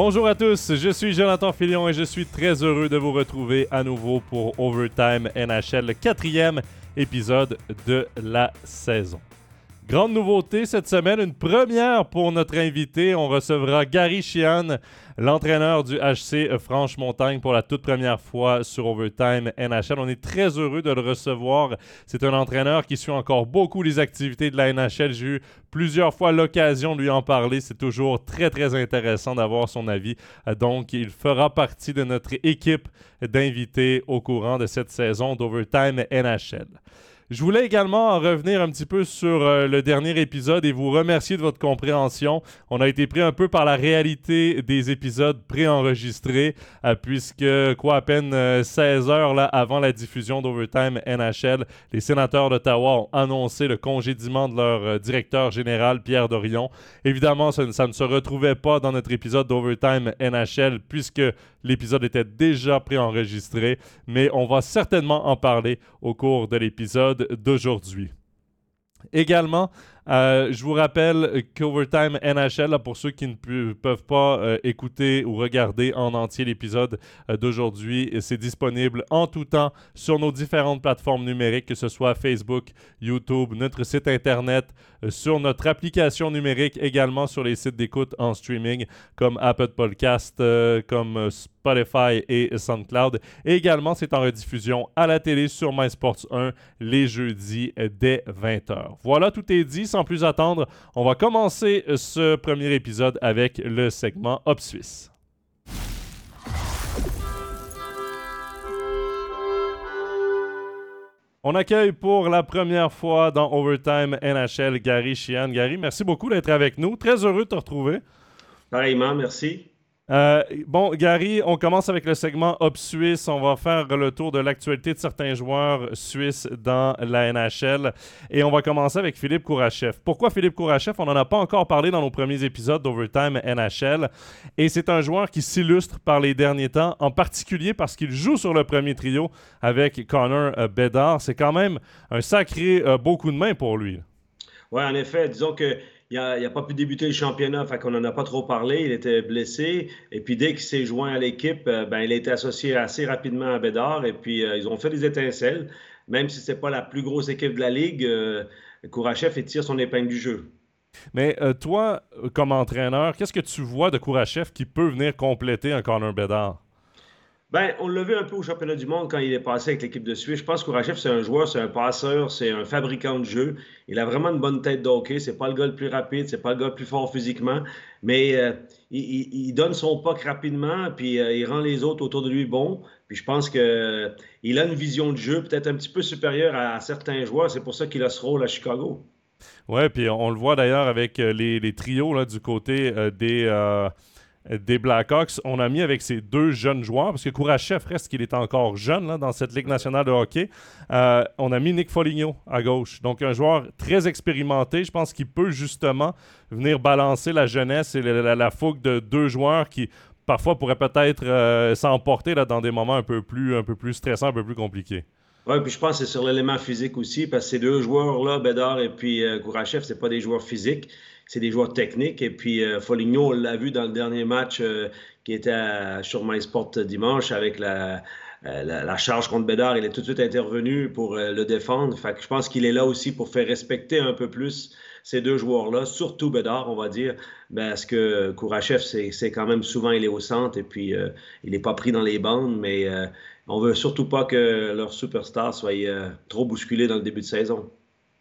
Bonjour à tous, je suis Jonathan Filion et je suis très heureux de vous retrouver à nouveau pour Overtime NHL, le quatrième épisode de la saison. Grande nouveauté cette semaine, une première pour notre invité. On recevra Gary Sheehan, l'entraîneur du HC Franche-Montagne, pour la toute première fois sur Overtime NHL. On est très heureux de le recevoir. C'est un entraîneur qui suit encore beaucoup les activités de la NHL. J'ai eu plusieurs fois l'occasion de lui en parler. C'est toujours très, très intéressant d'avoir son avis. Donc, il fera partie de notre équipe d'invités au courant de cette saison d'Overtime NHL. Je voulais également revenir un petit peu sur euh, le dernier épisode et vous remercier de votre compréhension. On a été pris un peu par la réalité des épisodes préenregistrés, euh, puisque, quoi, à peine 16 euh, heures là, avant la diffusion d'Overtime NHL, les sénateurs d'Ottawa ont annoncé le congédiement de leur directeur général, Pierre Dorion. Évidemment, ça, ça ne se retrouvait pas dans notre épisode d'Overtime NHL, puisque l'épisode était déjà préenregistré, mais on va certainement en parler au cours de l'épisode d'aujourd'hui. Également, euh, je vous rappelle qu'Overtime NHL, pour ceux qui ne peuvent pas euh, écouter ou regarder en entier l'épisode euh, d'aujourd'hui, c'est disponible en tout temps sur nos différentes plateformes numériques, que ce soit Facebook, YouTube, notre site Internet, sur notre application numérique, également sur les sites d'écoute en streaming comme Apple Podcast, comme Spotify et SoundCloud. Et également, c'est en rediffusion à la télé sur MySports 1 les jeudis dès 20h. Voilà, tout est dit sans plus attendre, on va commencer ce premier épisode avec le segment Hop Suisse. On accueille pour la première fois dans Overtime NHL Gary Sheehan. Gary, merci beaucoup d'être avec nous. Très heureux de te retrouver. Pareillement, merci. Euh, bon, Gary, on commence avec le segment Hop Suisse. On va faire le tour de l'actualité de certains joueurs suisses dans la NHL. Et on va commencer avec Philippe Kourachev. Pourquoi Philippe Kourachev? On n'en a pas encore parlé dans nos premiers épisodes d'Overtime NHL. Et c'est un joueur qui s'illustre par les derniers temps, en particulier parce qu'il joue sur le premier trio avec Connor euh, Bedard. C'est quand même un sacré euh, beau coup de main pour lui. Oui, en effet. Disons que il n'a pas pu débuter le championnat, fait qu'on n'en a pas trop parlé. Il était blessé. Et puis dès qu'il s'est joint à l'équipe, euh, ben, il a été associé assez rapidement à Bédard. Et puis euh, ils ont fait des étincelles. Même si ce n'est pas la plus grosse équipe de la Ligue, euh, Kourachev tire son épingle du jeu. Mais toi, comme entraîneur, qu'est-ce que tu vois de Kourachev qui peut venir compléter un Connor Bédard? Ben, on l'a vu un peu au championnat du monde quand il est passé avec l'équipe de Suisse. Je pense qu'Ourachev, c'est un joueur, c'est un passeur, c'est un fabricant de jeu. Il a vraiment une bonne tête d'hockey. C'est pas le gars le plus rapide, c'est pas le gars le plus fort physiquement, mais euh, il, donne son puck rapidement, puis euh, il rend les autres autour de lui bons. Puis je pense qu'il euh, a une vision de jeu peut-être un petit peu supérieure à, certains joueurs. C'est pour ça qu'il a ce rôle à Chicago. Oui, puis on, le voit d'ailleurs avec les, les, trios là, du côté des des Blackhawks, on a mis avec ces deux jeunes joueurs, parce que Kourachev reste qu'il est encore jeune dans cette Ligue nationale de hockey. Euh, on a mis Nick Foligno à gauche. Donc, un joueur très expérimenté. Je pense qu'il peut justement venir balancer la jeunesse et la, fougue de deux joueurs qui, parfois, pourraient peut-être euh, s'emporter dans des moments un peu, plus, un peu plus stressants, un peu plus compliqués. Oui, puis je pense que c'est sur l'élément physique aussi, parce que ces deux joueurs-là, Bédard et puis euh, Kourachev, ce pas des joueurs physiques c'est des joueurs techniques. Et puis, euh, Foligno, on l'a vu dans le dernier match euh, qui était sur MySport dimanche avec la, euh, la, charge contre Bédard. Il est tout de suite intervenu pour le défendre. Fait que je pense qu'il est là aussi pour faire respecter un peu plus ces deux joueurs-là, surtout Bédard, on va dire, parce que Kourachev, c'est quand même souvent, il est au centre et puis il n'est pas pris dans les bandes, mais on veut surtout pas que leur superstar soit trop bousculé dans le début de saison.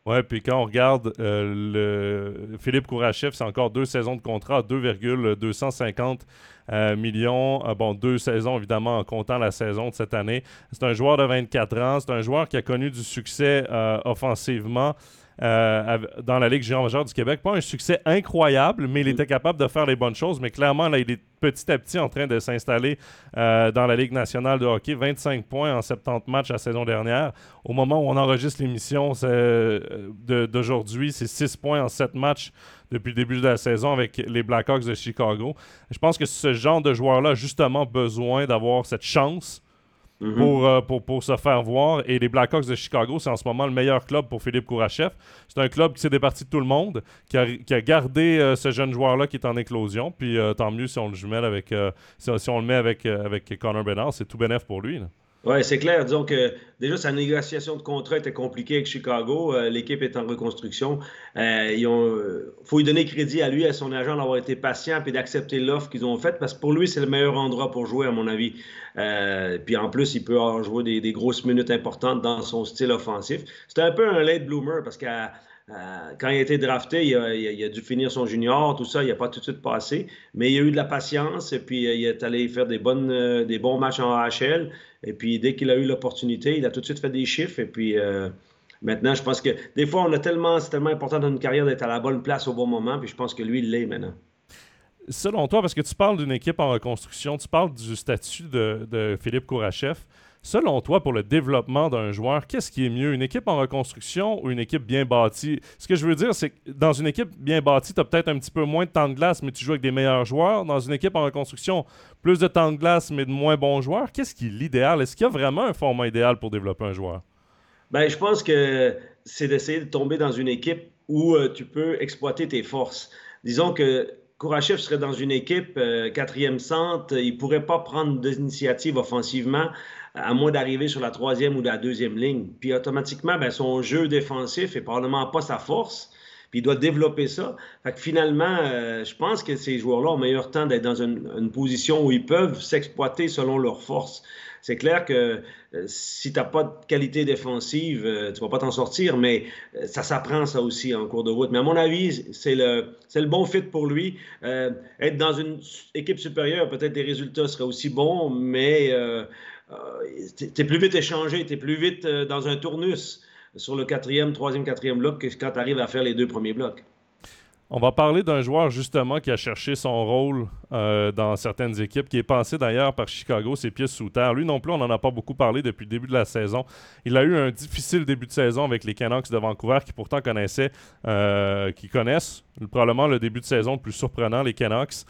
Ouais, puis quand on regarde euh, le Philippe Kourachev, c'est encore deux saisons de contrat, 2,250 euh, millions. Euh, bon, deux saisons évidemment en comptant la saison de cette année. C'est un joueur de 24 ans, c'est un joueur qui a connu du succès offensivement. Euh, dans la Ligue géant majeure du Québec. Pas un succès incroyable, mais il était capable de faire les bonnes choses. Mais clairement, là, il est petit à petit en train de s'installer euh, dans la Ligue nationale de hockey. 25 points en 70 matchs la saison dernière. Au moment où on enregistre l'émission euh, d'aujourd'hui, c'est 6 points en 7 matchs depuis le début de la saison avec les Blackhawks de Chicago. Je pense que ce genre de joueur-là a justement besoin d'avoir cette chance Mhm. pour, euh, pour, se faire voir. Et les Blackhawks de Chicago, c'est en ce moment le meilleur club pour Philippe Kourachev. C'est un club qui s'est départi de tout le monde, qui a, gardé euh, ce jeune joueur-là qui est en éclosion. Puis euh, tant mieux si on le jumelle avec, si, si, on met avec, avec Connor Bedard, c'est tout bénéf pour lui. Oui, c'est clair. Disons que déjà, sa négociation de contrat était compliquée avec Chicago. Euh, l'équipe est en reconstruction. Euh, il euh, faut lui donner crédit à lui, à son agent, d'avoir été patient et d'accepter l'offre qu'ils ont faite parce que pour lui, c'est le meilleur endroit pour jouer, à mon avis. puis en plus, il peut avoir joué des, grosses minutes importantes dans son style offensif. C'était un peu un late bloomer parce qu'à euh, quand il a été drafté, il a, dû finir son junior, tout ça, il n'a pas tout de suite passé, mais il a eu de la patience et puis il est allé faire des, bonnes, des bons matchs en AHL. Et puis dès qu'il a eu l'opportunité, il a tout de suite fait des chiffres. Et puis maintenant, je pense que des fois, on a tellement, c'est tellement important dans une carrière d'être à la bonne place au bon moment. Puis je pense que lui, il l'est maintenant. Selon toi, parce que tu parles d'une équipe en reconstruction, tu parles du statut de, de Philippe Kourachev. Selon toi, pour le développement d'un joueur, qu'est-ce qui est mieux, une équipe en reconstruction ou une équipe bien bâtie? Ce que je veux dire, c'est que dans une équipe bien bâtie, tu as peut-être un petit peu moins de temps de glace, mais tu joues avec des meilleurs joueurs. Dans une équipe en reconstruction, plus de temps de glace, mais de moins bons joueurs. Qu'est-ce qui est l'idéal? Est-ce qu'il y a vraiment un format idéal pour développer un joueur? Ben, je pense que c'est d'essayer de tomber dans une équipe où euh, tu peux exploiter tes forces. Disons que Kourachev serait dans une équipe euh, quatrième centre, il pourrait pas prendre d'initiative offensivement à moins d'arriver sur la troisième ou la deuxième ligne. Puis automatiquement, ben, son jeu défensif est probablement pas sa force. Puis il doit développer ça. Fait que finalement, euh, je pense que ces joueurs-là ont meilleur temps d'être dans une, position où ils peuvent s'exploiter selon leurs forces. C'est clair que euh, si tu n'as pas de qualité défensive, euh, tu ne vas pas t'en sortir, mais ça s'apprend ça aussi en cours de route. Mais à mon avis, c'est le, le bon fit pour lui. être dans une équipe supérieure, peut-être les résultats seraient aussi bons, mais tu es plus vite échangé, tu es plus vite euh, dans un tournus sur le quatrième, troisième, quatrième bloc que quand tu arrives à faire les deux premiers blocs. On va parler d'un joueur justement qui a cherché son rôle euh, dans certaines équipes, qui est passé d'ailleurs par Chicago, ses pieds sous terre. Lui non plus, on n'en a pas beaucoup parlé depuis le début de la saison. Il a eu un difficile début de saison avec les Canucks de Vancouver, qui pourtant connaissaient, qui connaissent probablement le début de saison le plus surprenant, les Canucks.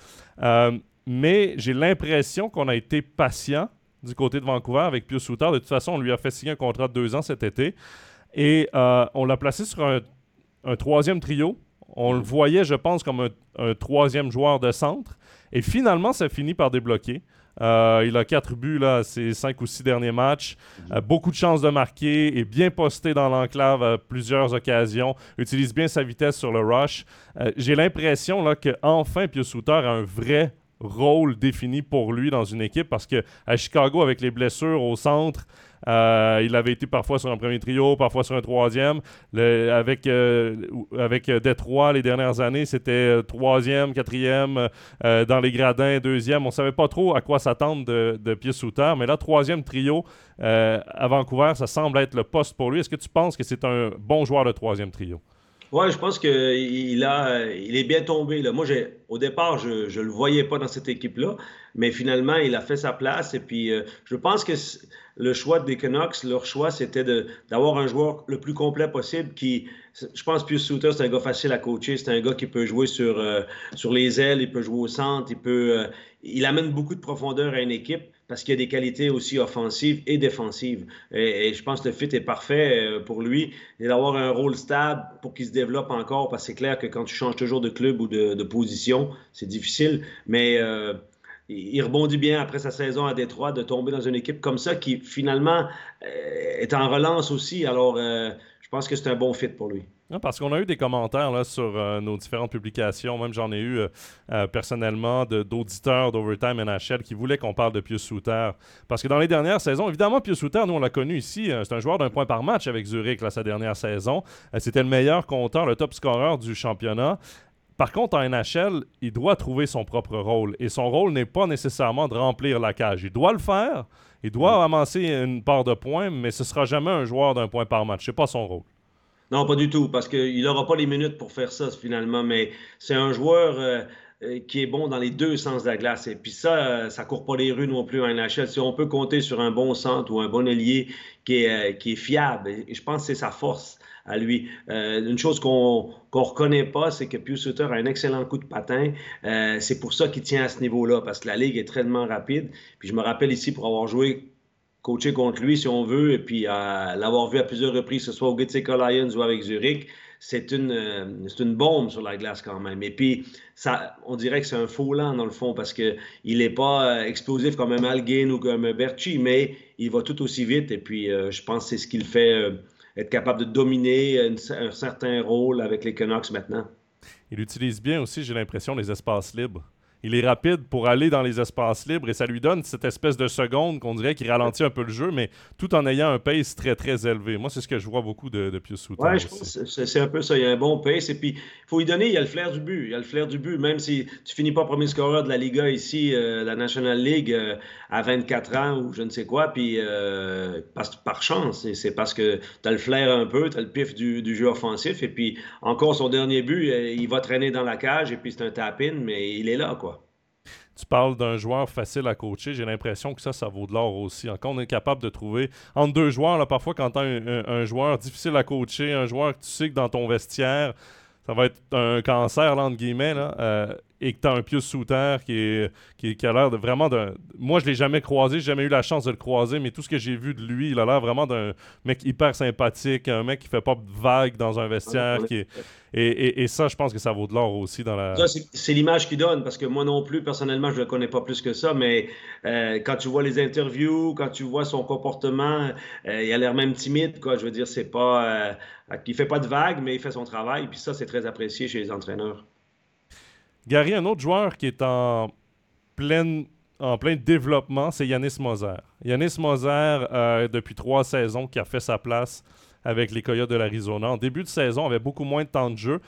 mais j'ai l'impression qu'on a été patient du côté de Vancouver avec Pius Souter. De toute façon, on lui a fait signer un contrat de deux ans cet été. Et euh, on l'a placé sur un, troisième trio. On le voyait, je pense, comme un, troisième joueur de centre. Et finalement, ça finit par débloquer. Euh, il a quatre buts là, ces cinq ou six derniers matchs. Euh, beaucoup de chances de marquer, est bien posté dans l'enclave à plusieurs occasions, utilise bien sa vitesse sur le rush. J'ai l'impression qu'enfin Pius Souter a un vrai rôle défini pour lui dans une équipe parce que à Chicago, avec les blessures au centre, euh, il avait été parfois sur un premier trio, parfois sur un troisième. avec, euh, avec Détroit, les dernières années, c'était euh, troisième, quatrième, dans les gradins, deuxième. On ne savait pas trop à quoi s'attendre de, de pied sous terre. Mais là, troisième trio à Vancouver, ça semble être le poste pour lui. Est-ce que tu penses que c'est un bon joueur de troisième trio? Oui, je pense qu'il il est bien tombé. Là. Moi, au départ, je ne le voyais pas dans cette équipe-là, mais finalement, il a fait sa place. Et puis, euh, je pense que le choix des Canucks, leur choix, c'était d'avoir un joueur le plus complet possible qui, je pense, Pius Souter, c'est un gars facile à coacher. C'est un gars qui peut jouer sur, euh, sur les ailes, il peut jouer au centre, il peut, euh, il amène beaucoup de profondeur à une équipe parce qu'il y a des qualités aussi offensives et défensives. Et, je pense que le fit est parfait euh, pour lui. Et d'avoir un rôle stable pour qu'il se développe encore, parce que c'est clair que quand tu changes toujours de club ou de, position, c'est difficile. Mais euh, il rebondit bien après sa saison à Détroit de tomber dans une équipe comme ça qui finalement euh, est en relance aussi. Alors, je pense que c'est un bon fit pour lui parce qu'on a eu des commentaires là, sur euh, nos différentes publications. Même j'en ai eu euh, euh, personnellement d'auditeurs d'Overtime NHL qui voulaient qu'on parle de Pius Souter. Parce que dans les dernières saisons, évidemment, Pius Souter, nous on l'a connu ici, c'est un joueur d'un point par match avec Zurich sa dernière saison. C'était le meilleur compteur, le top scorer du championnat. Par contre, en NHL, il doit trouver son propre rôle. Et son rôle n'est pas nécessairement de remplir la cage. Il doit le faire, il doit amasser une part de points, mais ce sera jamais un joueur d'un point par match. C'est pas son rôle. Non, pas du tout, parce qu'il n'aura pas les minutes pour faire ça finalement, mais c'est un joueur euh, euh, qui est bon dans les deux sens de la glace. Et puis ça, euh, ça court pas les rues non plus en NHL. Si on peut compter sur un bon centre ou un bon ailier qui est, qui est fiable, et je pense que c'est sa force à lui. une chose qu'on ne reconnaît pas, c'est que Pius Sutter a un excellent coup de patin. c'est pour ça qu'il tient à ce niveau-là, parce que la ligue est tellement rapide. Puis je me rappelle ici pour avoir joué coacher contre lui si on veut, et puis l'avoir vu à plusieurs reprises, que ce soit au Gitzica Lions ou avec Zurich, c'est une, euh, bombe sur la glace quand même. Et puis, ça, on dirait que c'est un faux lent dans le fond parce qu'il n'est pas euh, explosif comme un Malgain ou comme un Berchi, mais il va tout aussi vite. Et puis, euh, je pense que c'est ce qui le fait être capable de dominer un certain rôle avec les Canucks maintenant. Il utilise bien aussi, j'ai l'impression, les espaces libres il est rapide pour aller dans les espaces libres et ça lui donne cette espèce de seconde qu'on dirait qu'il ralentit un peu le jeu, mais tout en ayant un pace très très élevé. Moi, c'est ce que je vois beaucoup de, de Pius Souter. Oui, je pense c'est un peu ça. Il y a un bon pace et puis il faut lui donner, il y a le flair du but. Il y a le flair du but, même si tu finis pas premier scoreur de la Liga ici, euh, la National League, euh, à 24 ans ou je ne sais quoi, puis euh, par, chance. C'est parce que tu as le flair un peu, tu as le pif du, du, jeu offensif et puis encore son dernier but, il va traîner dans la cage et puis c'est un tap-in, mais il est là, quoi tu parles d'un joueur facile à coacher. J'ai l'impression que ça, ça vaut de l'or aussi. Encore, on est capable de trouver entre deux joueurs, là, parfois, quand tu as un, joueur difficile à coacher, un joueur que tu sais que dans ton vestiaire, ça va être un cancer, entre guillemets, là, euh, et que tu as un Pius Souter qui, est, qui, a l'air de vraiment d'un. Moi, je l'ai jamais croisé, j'ai jamais eu la chance de le croiser, mais tout ce que j'ai vu de lui, il a l'air vraiment d'un mec hyper sympathique, un mec qui fait pas de vagues dans un vestiaire. Et, ça, je pense que ça vaut de l'or aussi dans la. C'est l'image qu'il donne, parce que moi non plus, personnellement, je ne le connais pas plus que ça, mais euh, quand tu vois les interviews, quand tu vois son comportement, euh, il a l'air même timide, quoi. Je veux dire, c'est pas. Euh, fait pas de vagues, mais il fait son travail, puis ça, c'est très apprécié chez les entraîneurs. Gary, un autre joueur qui est en plein, en plein développement, c'est Yanis Moser. Yanis Moser, euh, depuis trois saisons, qui a fait sa place avec les Coyotes de l'Arizona. En début de saison, avait beaucoup moins de temps de jeu.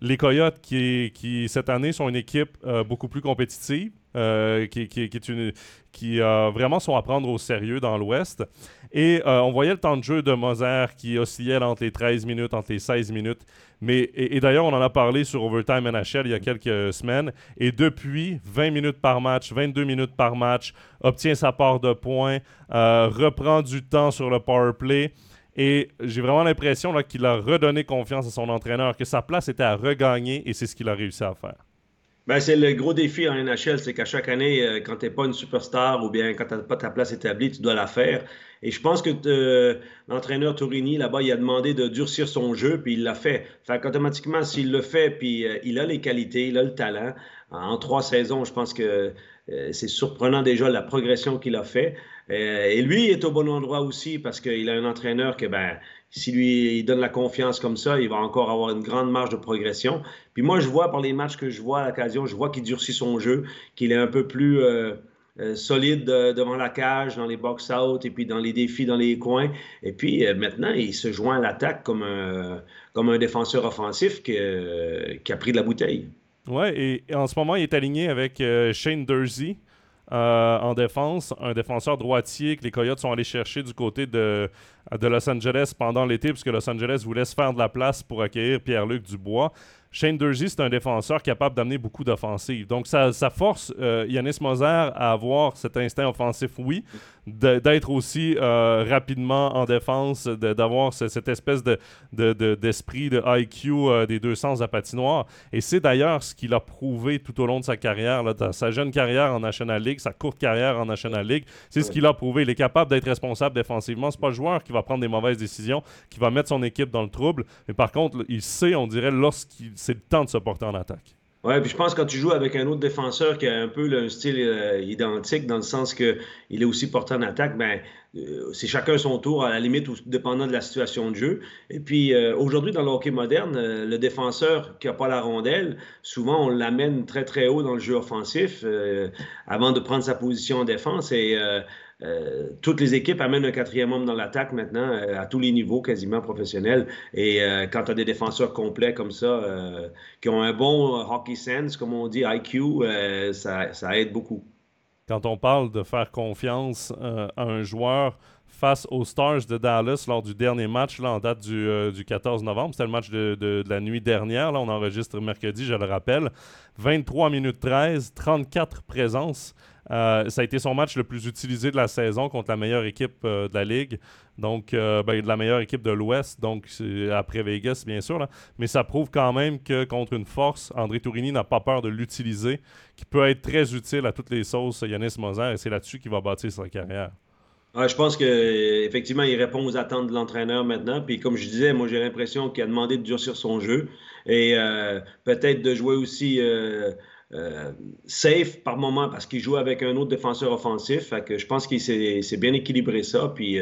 Les Coyotes, qui, cette année, sont une équipe euh, beaucoup plus compétitive, euh, qui vraiment sont à prendre au sérieux dans l'Ouest. Et on voyait le temps de jeu de Moser qui oscillait entre les 13 minutes, entre les 16 minutes. Mais, et, d'ailleurs, on en a parlé sur Overtime NHL il y a quelques semaines. Et depuis, 20 minutes par match, 22 minutes par match, obtient sa part de points, euh, reprend du temps sur le power play. Et j'ai vraiment l'impression qu'il a redonné confiance à son entraîneur, que sa place était à regagner et c'est ce qu'il a réussi à faire. Ben, c'est le gros défi en NHL, c'est qu'à chaque année, euh, quand tu n'es pas une superstar ou bien quand tu n'as pas ta place établie, tu dois la faire. Et je pense que euh, l'entraîneur Torini, là-bas, il a demandé de durcir son jeu, puis il l'a fait. Fait qu'automatiquement, s'il le fait, puis euh, il a les qualités, il a le talent, en trois saisons, je pense que c'est surprenant déjà la progression qu'il a fait. et lui est au bon endroit aussi parce qu'il a un entraîneur que, ben, si lui il donne la confiance comme ça, il va encore avoir une grande marge de progression. Puis moi, je vois par les matchs que je vois à l'occasion, je vois qu'il durcit son jeu, qu'il est un peu plus euh, euh, solide euh, devant la cage, dans les box-out et puis dans les défis dans les coins. Et puis maintenant, il se joint à l'attaque comme un, comme un défenseur offensif qui, qui, a pris de la bouteille. Ouais, et, en ce moment, il est aligné avec Shane Dursey. en défense, un défenseur droitier que les Coyotes sont allés chercher du côté de, de Los Angeles pendant l'été, puisque Los Angeles voulait se faire de la place pour accueillir Pierre-Luc Dubois. Shane Dursey, c'est un défenseur capable d'amener beaucoup d'offensives. Donc, ça, force euh, Yanis Moser à avoir cet instinct offensif, oui, d'être aussi euh, rapidement en défense, d'avoir cette espèce d'esprit de, IQ euh, des deux sens à patinoire. Et c'est d'ailleurs ce qu'il a prouvé tout au long de sa carrière, là, sa jeune carrière en National League, sa courte carrière en National League. C'est ce qu'il a prouvé. Il est capable d'être responsable défensivement. C'est pas le joueur qui va prendre des mauvaises décisions, qui va mettre son équipe dans le trouble. Mais par contre, il sait, on dirait, lorsqu'il c'est le temps de se porter en attaque. Oui, puis je pense que quand tu joues avec un autre défenseur qui a un peu un style euh, identique, dans le sens qu'il est aussi porté en attaque, ben, euh, c'est chacun son tour, à la limite, dépendant de la situation de jeu. Et puis, euh, aujourd'hui, dans le hockey moderne, le défenseur qui n'a pas la rondelle, souvent, on l'amène très, très haut dans le jeu offensif avant de prendre sa position en défense. Et euh, toutes les équipes amènent un quatrième homme dans l'attaque maintenant, euh, à tous les niveaux quasiment professionnels. Et euh, quand tu as des défenseurs complets comme ça, qui ont un bon hockey sense, comme on dit, IQ, ça, aide beaucoup. Quand on parle de faire confiance à un joueur face aux Stars de Dallas lors du dernier match là, en date du, 14 novembre. C'était le match de, de, la nuit dernière. Là, on enregistre mercredi, je le rappelle. 23 minutes 13, 34 présences. Euh, ça a été son match le plus utilisé de la saison contre la meilleure équipe euh, de la Ligue. Donc, euh, ben, de la meilleure équipe de l'Ouest, donc après Vegas, bien sûr. Mais ça prouve quand même que contre une force, André Tourini n'a pas peur de l'utiliser, qui peut être très utile à toutes les sauces Yanis Moser, et c'est là-dessus qu'il va bâtir sa carrière. je pense qu'effectivement, il répond aux attentes de l'entraîneur maintenant. Puis comme je disais, moi, j'ai l'impression qu'il a demandé de durcir son jeu et euh, peut-être de jouer aussi euh, euh, safe par moment parce qu'il joue avec un autre défenseur offensif. Je pense qu'il s'est bien équilibré ça. Puis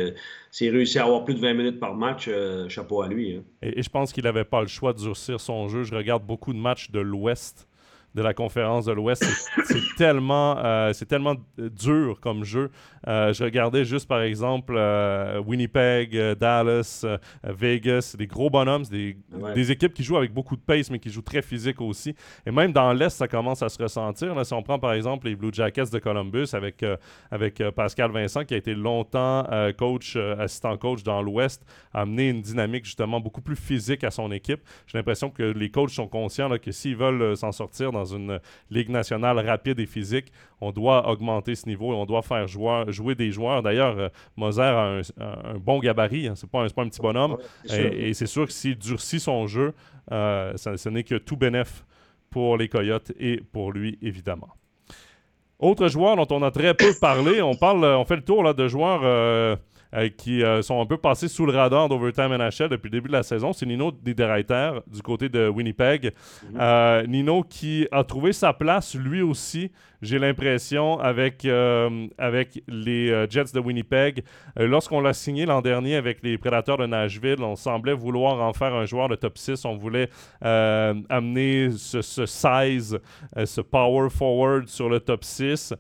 s'il réussit à avoir plus de 20 minutes par match, chapeau à lui. Hein. Et, et, je pense qu'il n'avait pas le choix de durcir son jeu. Je regarde beaucoup de matchs de l'Ouest de la conférence de l'Ouest. C'est tellement, euh, c'est tellement dur comme jeu. Euh, je regardais juste, par exemple, euh, Winnipeg, Dallas, Vegas, des gros bonhommes, des, des, équipes qui jouent avec beaucoup de pace, mais qui jouent très physique aussi. Et même dans l'Est, ça commence à se ressentir. Là, si on prend, par exemple, les Blue Jackets de Columbus avec, avec Pascal Vincent, qui a été longtemps coach, assistant coach dans l'Ouest, a amené une dynamique justement beaucoup plus physique à son équipe. J'ai l'impression que les coachs sont conscients là, que s'ils veulent s'en sortir dans une ligue nationale rapide et physique, on doit augmenter ce niveau et on doit faire jouer des joueurs. D'ailleurs, euh, Moser a un, bon gabarit, hein. c'est pas, pas, un petit bonhomme. et, c'est sûr que s'il durcit son jeu, euh, ce n'est que tout bénéf pour les Coyotes et pour lui, évidemment. Autre joueur dont on a très peu parlé, on parle, on fait le tour là, de joueurs euh, euh, qui euh, sont un peu passés sous le radar d'Overtime NHL depuis le début de la saison. C'est Nino Niederreiter du côté de Winnipeg. Mhm. Euh, Nino qui a trouvé sa place lui aussi, j'ai l'impression, avec, avec les Jets de Winnipeg. Lorsqu'on l'a signé l'an dernier avec les Prédateurs de Nashville, on semblait vouloir en faire un joueur de top 6. On voulait amener ce, ce size, ce power forward sur le top 6.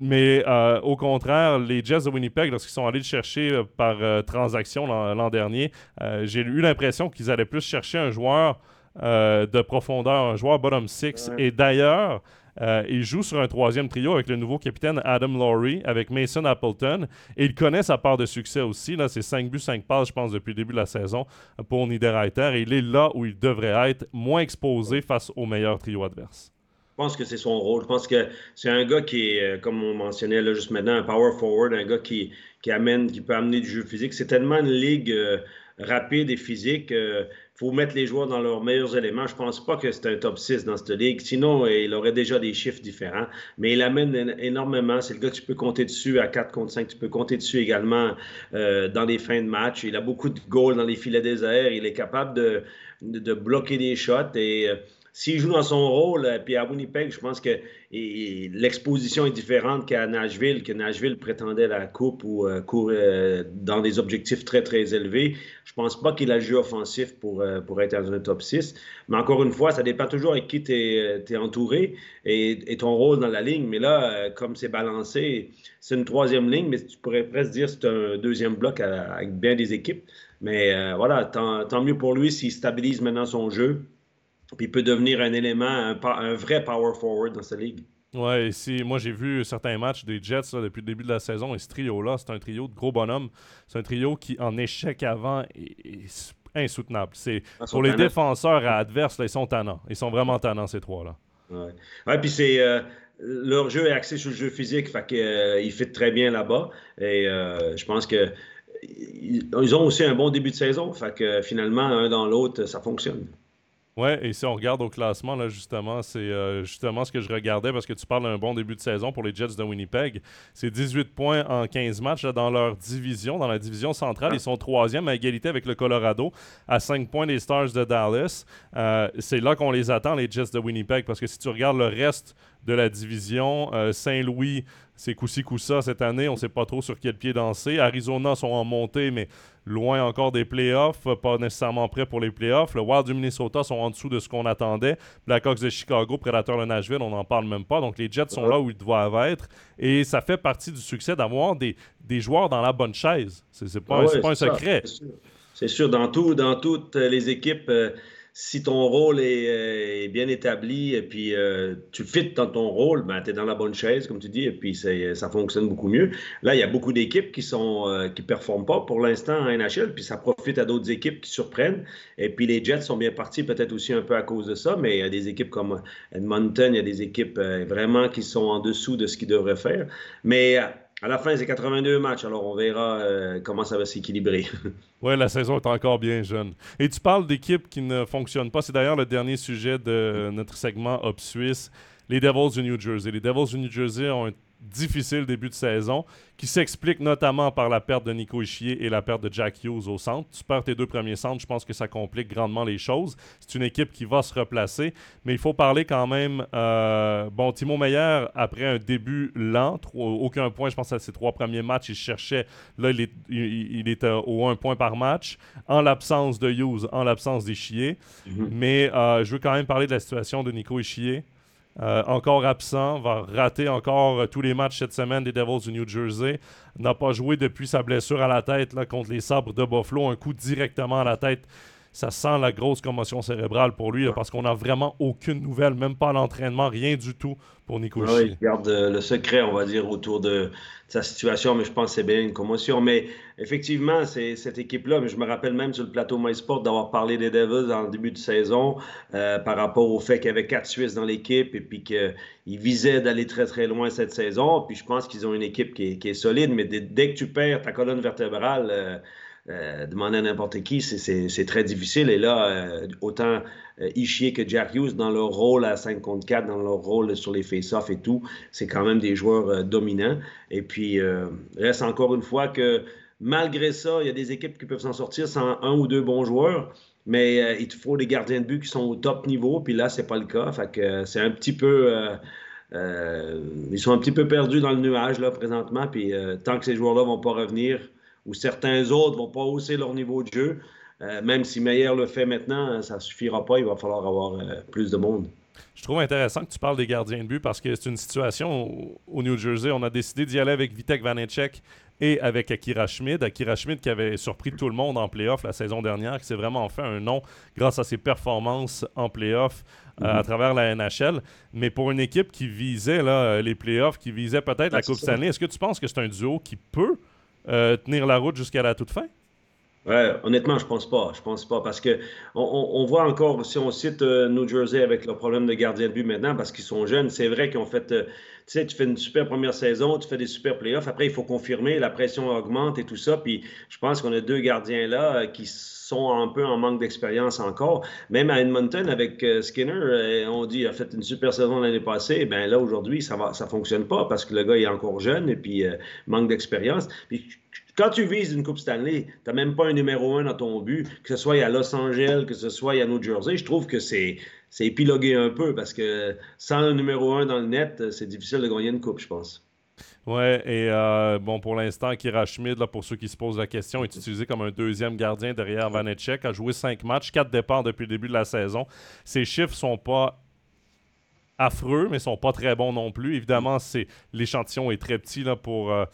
Mais euh, au contraire, les Jets de Winnipeg, lorsqu'ils sont allés le chercher euh, par euh, transaction l'an dernier, j'ai eu l'impression qu'ils allaient plus chercher un joueur de profondeur, un joueur bottom six. Et d'ailleurs, il joue sur un troisième trio avec le nouveau capitaine Adam Laurie, avec Mason Appleton. Et il connaît sa part de succès aussi. Là, c'est 5 buts, 5 passes, je pense, depuis le début de la saison pour Niederreiter. Et il est là où il devrait être, moins exposé face au meilleur trio adverse. Je pense que c'est son rôle. Je pense que c'est un gars qui est, euh, comme on mentionnait là, juste maintenant, un power forward, un gars qui, qui amène, qui peut amener du jeu physique. C'est tellement une ligue euh, rapide et physique. Il euh, faut mettre les joueurs dans leurs meilleurs éléments. Je pense pas que c'est un top 6 dans cette ligue. Sinon, il aurait déjà des chiffres différents. Mais il amène énormément. C'est le gars que tu peux compter dessus à 4 contre 5. Tu peux compter dessus également dans les fins de match. Il a beaucoup de goals dans les filets déserts. Il est capable de, de, de bloquer des shots et s'il joue dans son rôle, euh, puis à Winnipeg, je pense que l'exposition est différente qu'à Nashville, que Nashville prétendait la coupe ou euh, courait euh, dans des objectifs très, très élevés. Je pense pas qu'il a jeu offensif pour, pour être dans un top 6. Mais encore une fois, ça dépend toujours avec qui tu es, entouré et, ton rôle dans la ligne. Mais là, comme c'est balancé, c'est une troisième ligne, mais tu pourrais presque dire que c'est un deuxième bloc avec bien des équipes. Mais voilà, tant mieux pour lui s'il stabilise maintenant son jeu puis il peut devenir un élément, un, vrai power forward dans cette ligue. Ouais, si moi j'ai vu certains matchs des Jets depuis le début de la saison et ce trio-là, c'est un trio de gros bonhommes. C'est un trio qui, en échec avant, est, insoutenable. C'est ah, pour les défenseurs adverses, ils sont tannants. Ils sont vraiment tannants, ces trois-là. Ouais. ouais puis c'est. Euh, leur jeu est axé sur le jeu physique, fait qu'ils euh, fit très bien là-bas. Et euh, je pense que ils ont aussi un bon début de saison, fait que finalement, un dans l'autre, ça fonctionne. Oui, et si on regarde au classement, là, justement, c'est euh, justement ce que je regardais parce que tu parles d'un bon début de saison pour les Jets de Winnipeg. C'est 18 points en 15 matchs dans leur division. Dans la division centrale, ils sont troisième à égalité avec le Colorado à 5 points des Stars de Dallas. Euh, c'est là qu'on les attend, les Jets de Winnipeg, parce que si tu regardes le reste de la division. Euh, Saint-Louis, c'est coup-ci, coup-ça cette année. On ne sait pas trop sur quel pied danser. Arizona sont en montée, mais loin encore des playoffs, pas nécessairement prêts pour les playoffs. Le Wild du Minnesota sont en dessous de ce qu'on attendait. Blackhawks de Chicago, Predator de Nashville, on n'en parle même pas. Donc les Jets sont là où ils doivent être. Et ça fait partie du succès d'avoir des, des joueurs dans la bonne chaise. C'est pas, ah pas un secret. C'est sûr. Dans, tout, dans toutes les équipes. Euh, si ton rôle est, euh, bien établi et puis euh, tu fites dans ton rôle, ben, tu es dans la bonne chaise, comme tu dis, et puis ça fonctionne beaucoup mieux. Là, il y a beaucoup d'équipes qui sont euh, qui performent pas pour l'instant en NHL, puis ça profite à d'autres équipes qui surprennent. Et puis les Jets sont bien partis, peut-être aussi un peu à cause de ça, mais il y a des équipes comme Edmonton, il y a des équipes vraiment qui sont en dessous de ce qu'ils devraient faire. Mais à la fin, c'est 82 matchs, alors on verra euh, comment ça va s'équilibrer. oui, la saison est encore bien jeune. Et tu parles d'équipes qui ne fonctionnent pas. C'est d'ailleurs le dernier sujet de notre segment Up Suisse. Les Devils du New Jersey. Les Devils du New Jersey ont un difficile début de saison, qui s'explique notamment par la perte de Nico Ischier et la perte de Jack Hughes au centre. Tu perds tes deux premiers centres, je pense que ça complique grandement les choses. C'est une équipe qui va se replacer, mais il faut parler quand même. Euh, bon, Timo Meyer, après un début lent, aucun point, je pense à ses trois premiers matchs, il cherchait. Là, il est, il, est au un point par match, en l'absence de Hughes, en l'absence d'Ischier. Mm-hmm. Mais euh, je veux quand même parler de la situation de Nico Ischier. Euh, encore absent, va rater encore euh, tous les matchs cette semaine des Devils du New Jersey. N'a pas joué depuis sa blessure à la tête contre les sabres de Buffalo. Un coup directement à la tête ça sent la grosse commotion cérébrale pour lui parce qu'on n'a vraiment aucune nouvelle, même pas l'entraînement, rien du tout pour Nico Oui, il garde euh, le secret, on va dire, autour de, sa situation, mais je pense que c'est bien une commotion. Mais effectivement, c'est cette équipe-là, mais je me rappelle même sur le plateau MySport d'avoir parlé des Devils en début de saison euh, par rapport au fait qu'il y avait quatre Suisses dans l'équipe et puis qu'ils visaient d'aller très très loin cette saison. Puis je pense qu'ils ont une équipe qui est, solide, mais dès, que tu perds ta colonne vertébrale, euh, euh, demander à n'importe qui, c'est très difficile. Et là, euh, autant euh, Ishier que Jack Hughes, dans leur rôle à 5 contre 4, dans leur rôle sur les face-offs et tout, c'est quand même des joueurs dominants. Et puis, reste encore une fois que malgré ça, il y a des équipes qui peuvent s'en sortir sans un ou deux bons joueurs. Mais il faut des gardiens de but qui sont au top niveau, puis là, c'est pas le cas. Fait que c'est un petit peu. ils sont un petit peu perdus dans le nuage là présentement. Puis tant que ces joueurs-là vont pas revenir, ou certains autres vont pas hausser leur niveau de jeu. Euh, même si Meyer le fait maintenant, ça ne suffira pas. Il va falloir avoir euh, plus de monde. Je trouve intéressant que tu parles des gardiens de but parce que c'est une situation au, New Jersey. On a décidé d'y aller avec Vitek Vanecek et avec Akira Schmid. Akira Schmid qui avait surpris tout le monde en playoff la saison dernière, qui s'est vraiment fait un nom grâce à ses performances en playoff euh, à mhm. travers la NHL. Mais pour une équipe qui visait là, les playoffs, qui visait peut-être la Coupe Stanley, est-ce que tu penses que c'est un duo qui peut euh, tenir la route jusqu'à la toute fin? Honnêtement, je pense pas. Je pense pas parce que on, voit encore, si on cite euh, New Jersey avec le problème de gardien de but maintenant, parce qu'ils sont jeunes, c'est vrai qu'ils ont fait, euh, sais, tu fais une super première saison, tu fais des super playoffs, après il faut confirmer, la pression augmente et tout ça. Puis je pense qu'on a deux gardiens là qui sont un peu en manque d'expérience encore. Même à Edmonton avec Skinner, on dit il a fait une super saison l'année passée. Ben là aujourd'hui ça va, ça fonctionne pas parce que le gars est encore jeune et puis manque d'expérience. Quand tu vises une Coupe Stanley, tu n'as même pas un numéro un dans ton but, que ce soit à Los Angeles, que ce soit à New Jersey. Je trouve que c'est, épilogué un peu parce que sans un numéro un dans le net, c'est difficile de gagner une Coupe, je pense. Ouais, et euh, bon, pour l'instant, Kira Schmid, là, pour ceux qui se posent la question, est utilisé comme un deuxième gardien derrière Vanetchek, a joué cinq matchs, quatre départs depuis le début de la saison. Ses chiffres sont pas affreux, mais sont pas très bons non plus. Évidemment, c'est l'échantillon est très petit là, pour, euh,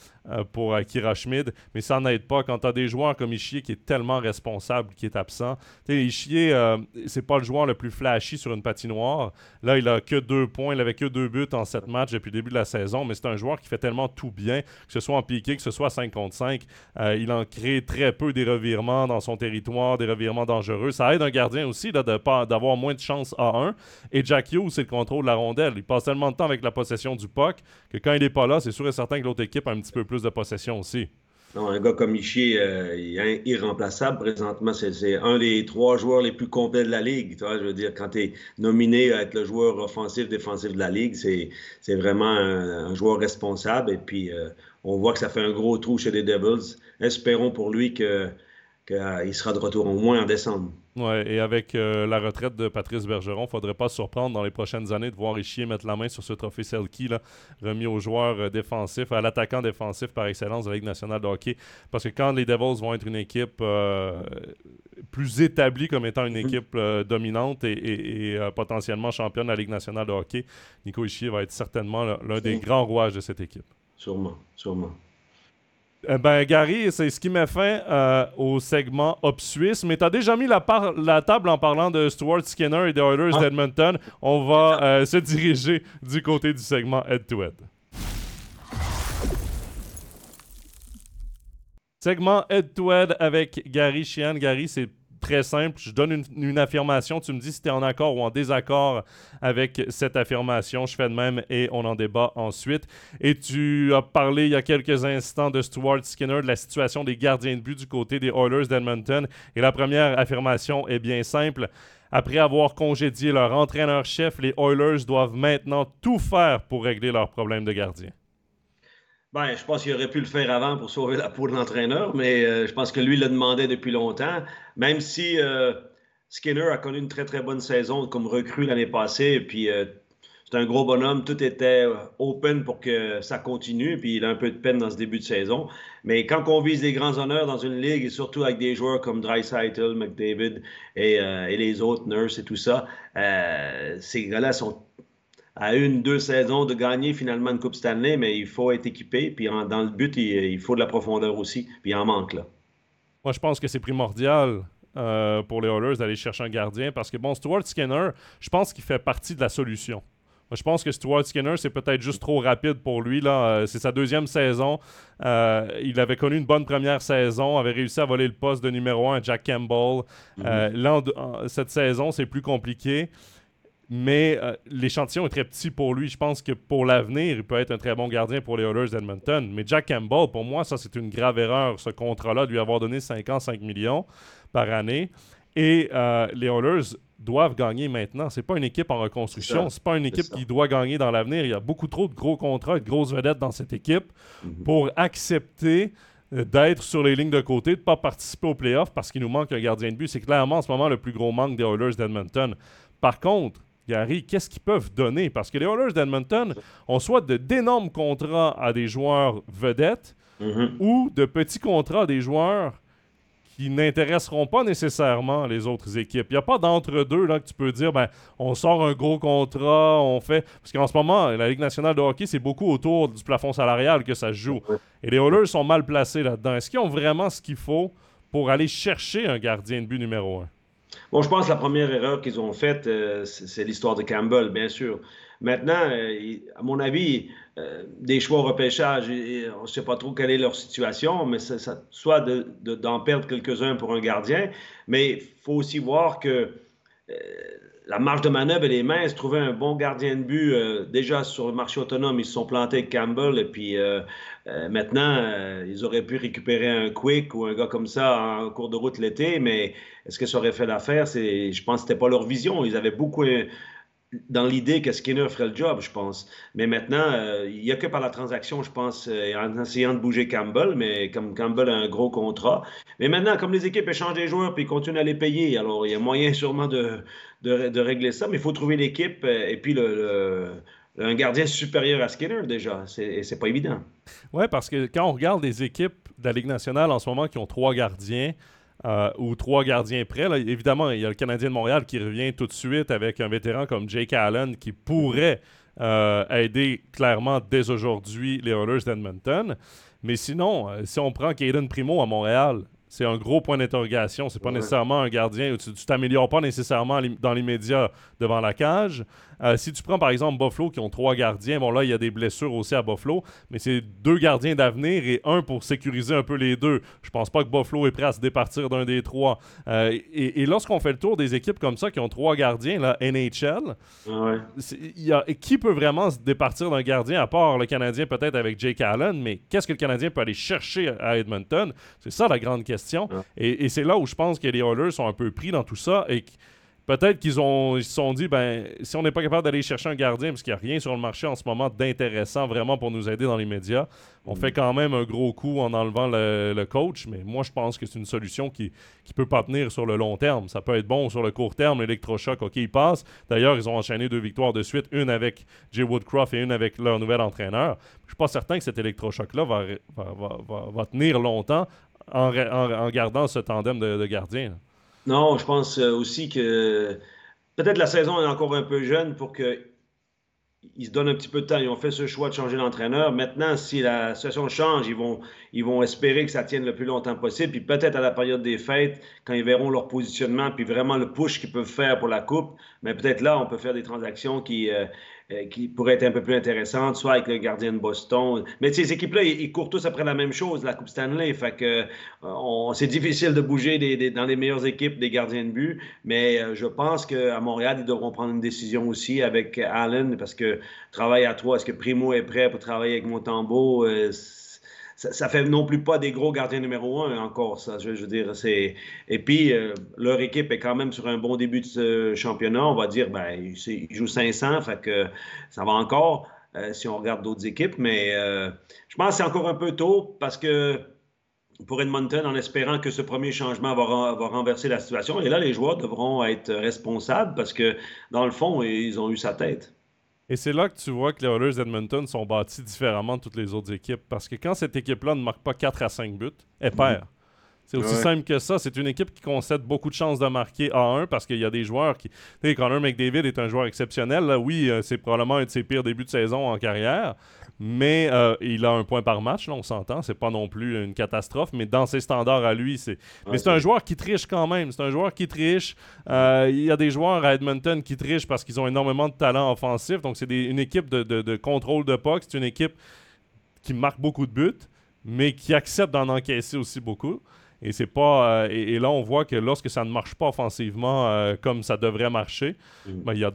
pour Akira Schmid, mais ça n'aide pas quand tu as des joueurs comme Ishier qui est tellement responsable, qui est absent. Ishier, euh, c'est pas le joueur le plus flashy sur une patinoire. Là, il a que deux points, il avait que deux buts en sept matchs depuis le début de la saison, mais c'est un joueur qui fait tellement tout bien, que ce soit en piqué, que ce soit 5 contre 5. Euh, il en crée très peu des revirements dans son territoire, des revirements dangereux. Ça aide un gardien aussi d'avoir moins de chances à 1. Et Jack Hughes, c'est le contrôle de la rondelle. Il passe tellement de temps avec la possession du puck que quand il n'est pas là, c'est sûr et certain que l'autre équipe a un petit peu plus de possession aussi. Un gars comme Michi, euh, est irremplaçable présentement. C'est un des trois joueurs les plus complets de la Ligue. Je veux dire, quand tu es nominé à être le joueur offensif, défensif de la Ligue, c'est vraiment un, joueur responsable. Et puis, euh, on voit que ça fait un gros trou chez les Devils. Espérons pour lui qu'il sera de retour au moins en décembre. Ouais, et avec euh, la retraite de Patrice Bergeron, il ne faudrait pas se surprendre dans les prochaines années de voir Richier mettre la main sur ce trophée Selkie, là, remis aux joueurs euh, défensifs, à l'attaquant défensif par excellence de la Ligue nationale de hockey. Parce que quand les Devils vont être une équipe euh, plus établie comme étant une mhm. équipe dominante et, potentiellement championne de la Ligue nationale de hockey, Nico Richier va être certainement l'un des grands rouages de cette équipe. Sûrement, sûrement. Eh ben, Gary, c'est ce qui met fin euh, au segment Hop Suisse. Mais tu as déjà mis la, table en parlant de Stuart Skinner et des Oilers ah. d'Edmonton. On va euh, se diriger du côté du segment Head-to-Head. Segment Head-to-Head avec Gary Chian. Gary, c'est très simple. Je donne une, affirmation. Tu me dis si tu es en accord ou en désaccord avec cette affirmation. Je fais de même et on en débat ensuite. Et tu as parlé il y a quelques instants de Stuart Skinner, de la situation des gardiens de but du côté des Oilers d'Edmonton. Et la première affirmation est bien simple. Après avoir congédié leur entraîneur-chef, les Oilers doivent maintenant tout faire pour régler leurs problèmes de gardien. Ben, je pense qu'il aurait pu le faire avant pour sauver la peau de l'entraîneur, mais euh, je pense que lui le demandait depuis longtemps. Même si euh, Skinner a connu une très très bonne saison comme recrue l'année passée, puis euh, c'est un gros bonhomme, tout était open pour que ça continue, puis il a un peu de peine dans ce début de saison. Mais quand on vise les grands honneurs dans une ligue, et surtout avec des joueurs comme Dreisaitl, McDavid et, et les autres, Nurse et tout ça, ces gars-là sont à une, deux saisons de gagner finalement une Coupe Stanley, mais il faut être équipé. Puis dans le but, il, faut de la profondeur aussi. Puis il en manque là. Moi, je pense que c'est primordial euh, pour les Oilers d'aller chercher un gardien parce que, bon, Stuart Skinner, je pense qu'il fait partie de la solution. Moi, je pense que Stuart Skinner, c'est peut-être juste trop rapide pour lui. Là. Euh, c'est sa deuxième saison. Euh, il avait connu une bonne première saison, avait réussi à voler le poste de numéro un à Jack Campbell. Là, cette saison, c'est plus compliqué mais euh, l'échantillon est très petit pour lui. Je pense que pour l'avenir, il peut être un très bon gardien pour les Oilers d'Edmonton. Mais Jack Campbell, pour moi, ça, c'est une grave erreur, ce contrat-là, de lui avoir donné 5 ans, 5 millions par année. Et euh, les Oilers doivent gagner maintenant. C'est pas une équipe en reconstruction. C'est pas une équipe qui doit gagner dans l'avenir. Il y a beaucoup trop de gros contrats et de grosses vedettes dans cette équipe mhm. pour accepter euh, d'être sur les lignes de côté, de ne pas participer aux playoffs parce qu'il nous manque un gardien de but. C'est clairement en ce moment le plus gros manque des Oilers d'Edmonton. Par contre, Gary, qu'est-ce qu'ils peuvent donner? Parce que les Oilers d'Edmonton ont soit d'énormes contrats à des joueurs vedettes mm-hmm. ou de petits contrats à des joueurs qui n'intéresseront pas nécessairement les autres équipes. Il n'y a pas d'entre-deux là que tu peux dire, ben, on sort un gros contrat, on fait... Parce qu'en ce moment, la Ligue nationale de hockey, c'est beaucoup autour du plafond salarial que ça se joue. Et les Oilers sont mal placés là-dedans. Est-ce qu'ils ont vraiment ce qu'il faut pour aller chercher un gardien de but numéro un? Bon, je pense que la première erreur qu'ils ont faite, euh, c'est l'histoire de Campbell, bien sûr. Maintenant, euh, à mon avis, euh, des choix au repêchage, on ne sait pas trop quelle est leur situation, mais ça, soit d'en perdre quelques-uns pour un gardien, mais il faut aussi voir que la marge de manœuvre, elle est mince. Trouver un bon gardien de but, déjà sur le marché autonome, ils se sont plantés avec Campbell. Et puis euh, euh, maintenant, ils auraient pu récupérer un Quick ou un gars comme ça en cours de route l'été. Mais est-ce que ça aurait fait l'affaire? Je pense que ce n'était pas leur vision. Ils avaient beaucoup dans l'idée que Skinner ferait le job, je pense. Mais maintenant, euh, il n'y a que par la transaction, je pense, euh, en essayant de bouger Campbell, mais comme Campbell a un gros contrat. Mais maintenant, comme les équipes échangent des joueurs puis continuent à les payer, alors il y a moyen sûrement de, de, régler ça, mais il faut trouver l'équipe euh, et puis le, un gardien supérieur à Skinner déjà. C'est pas évident. Oui, parce que quand on regarde les équipes de la Ligue nationale en ce moment qui ont trois gardiens, euh, ou trois gardiens prêts. évidemment, il y a le Canadien de Montréal qui revient tout de suite avec un vétéran comme Jake Allen qui pourrait euh, aider clairement dès aujourd'hui les Oilers d'Edmonton. Mais sinon, euh, si on prend Caden Primo à Montréal, c'est un gros point d'interrogation. C'est pas nécessairement un gardien. Tu t'améliores pas nécessairement dans l'immédiat devant la cage. Euh, si tu prends par exemple Buffalo qui ont trois gardiens, bon là il y a des blessures aussi à Buffalo, mais c'est deux gardiens d'avenir et un pour sécuriser un peu les deux. Je pense pas que Buffalo est prêt à se départir d'un des trois. Euh, et, lorsqu'on fait le tour des équipes comme ça qui ont trois gardiens, là, NHL, y a, qui peut vraiment se départir d'un gardien à part le Canadien peut-être avec Jake Allen, mais qu'est-ce que le Canadien peut aller chercher à Edmonton? C'est ça la grande question. Et, et c'est là où je pense que les Oilers sont un peu pris dans tout ça et Peut-être qu'ils ont, ils se sont dit, ben, si on n'est pas capable d'aller chercher un gardien, parce qu'il n'y a rien sur le marché en ce moment d'intéressant vraiment pour nous aider dans les médias, on fait quand même un gros coup en enlevant le, coach. Mais moi, je pense que c'est une solution qui ne peut pas tenir sur le long terme. Ça peut être bon sur le court terme, l'électrochoc, OK, il passe. D'ailleurs, ils ont enchaîné deux victoires de suite, une avec Jay Woodcroft et une avec leur nouvel entraîneur. Je ne suis pas certain que cet électrochoc-là va, va, tenir longtemps en, gardant ce tandem de, de gardiens. Non, je pense euh, aussi que peut-être la saison est encore un peu jeune pour qu'ils se donnent un petit peu de temps. Ils ont fait ce choix de changer l'entraîneur. Maintenant, si la situation change, ils vont, ils vont espérer que ça tienne le plus longtemps possible. Puis peut-être à la période des fêtes, quand ils verront leur positionnement, puis vraiment le push qu'ils peuvent faire pour la Coupe, mais peut-être là, on peut faire des transactions qui, euh, euh, qui pourrait être un peu plus intéressante, soit avec le gardien de Boston. Mais ces équipes-là, ils, courent tous après la même chose, la Coupe Stanley. Fait que euh, c'est difficile de bouger dans les meilleures équipes des gardiens de but. Mais euh, je pense qu'à Montréal, ils devront prendre une décision aussi avec Allen, parce que travail à trois, est-ce que Primo est prêt pour travailler avec Montembeau? Ça, fait non plus pas des gros gardiens numéro un encore, ça. Je, veux dire. Et puis, euh, leur équipe est quand même sur un bon début de ce championnat. On va dire, ben, ils jouent 500, fait que ça va encore. si on regarde d'autres équipes. Mais je pense que c'est encore un peu tôt parce que pour Edmonton, en espérant que ce premier changement va, va, renverser la situation. Et là, les joueurs devront être responsables parce que, dans le fond, ils ont eu sa tête. Et c'est là que tu vois que les Oilers d'Edmonton sont bâtis différemment de toutes les autres équipes. Parce que quand cette équipe-là ne marque pas 4 à 5 buts, elle mhm. perd. C'est aussi simple que ça. C'est une équipe qui concède beaucoup de chances de marquer à 1 parce qu'il y a des joueurs qui. Tu sais, Connor McDavid est un joueur exceptionnel. Oui, euh, c'est probablement un de ses pires débuts de saison en carrière. Mais euh, il a un point par match, là, on s'entend. C'est pas non plus une catastrophe, mais dans ses standards à lui, c'est. mais c'est un joueur qui triche quand même. C'est un joueur qui triche. Euh, il y a des joueurs à Edmonton qui trichent parce qu'ils ont énormément de talent offensif. Donc, c'est une équipe de, de, contrôle de puck. C'est une équipe qui marque beaucoup de buts, mais qui accepte d'en encaisser aussi beaucoup. Et c'est pas. Euh, et, là, on voit que lorsque ça ne marche pas offensivement euh, comme ça devrait marcher, mm. ben, il y a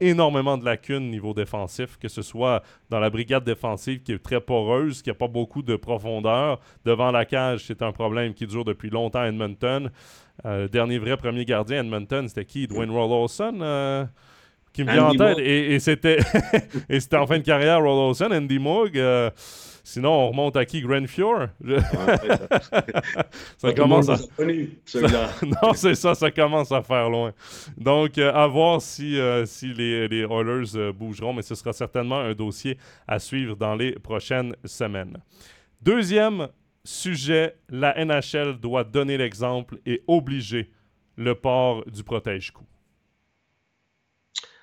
énormément de lacunes niveau défensif, que ce soit dans la brigade défensive qui est très poreuse, qui n'a pas beaucoup de profondeur. Devant la cage, c'est un problème qui dure depuis longtemps à Edmonton. Euh, le dernier vrai premier gardien à Edmonton, c'était qui? Dwayne Rollerson qui me vient en tête. Et, et c'était en fin de carrière, Rollerson, Andy Moog. Sinon, on remonte à qui? Grand Fjord? Ça commence à. non, c'est ça, ça commence à faire loin. Donc, euh, à voir si, euh, si les, les Oilers euh, bougeront, mais ce sera certainement un dossier à suivre dans les prochaines semaines. Deuxième sujet, la NHL doit donner l'exemple et obliger le port du protège-coup.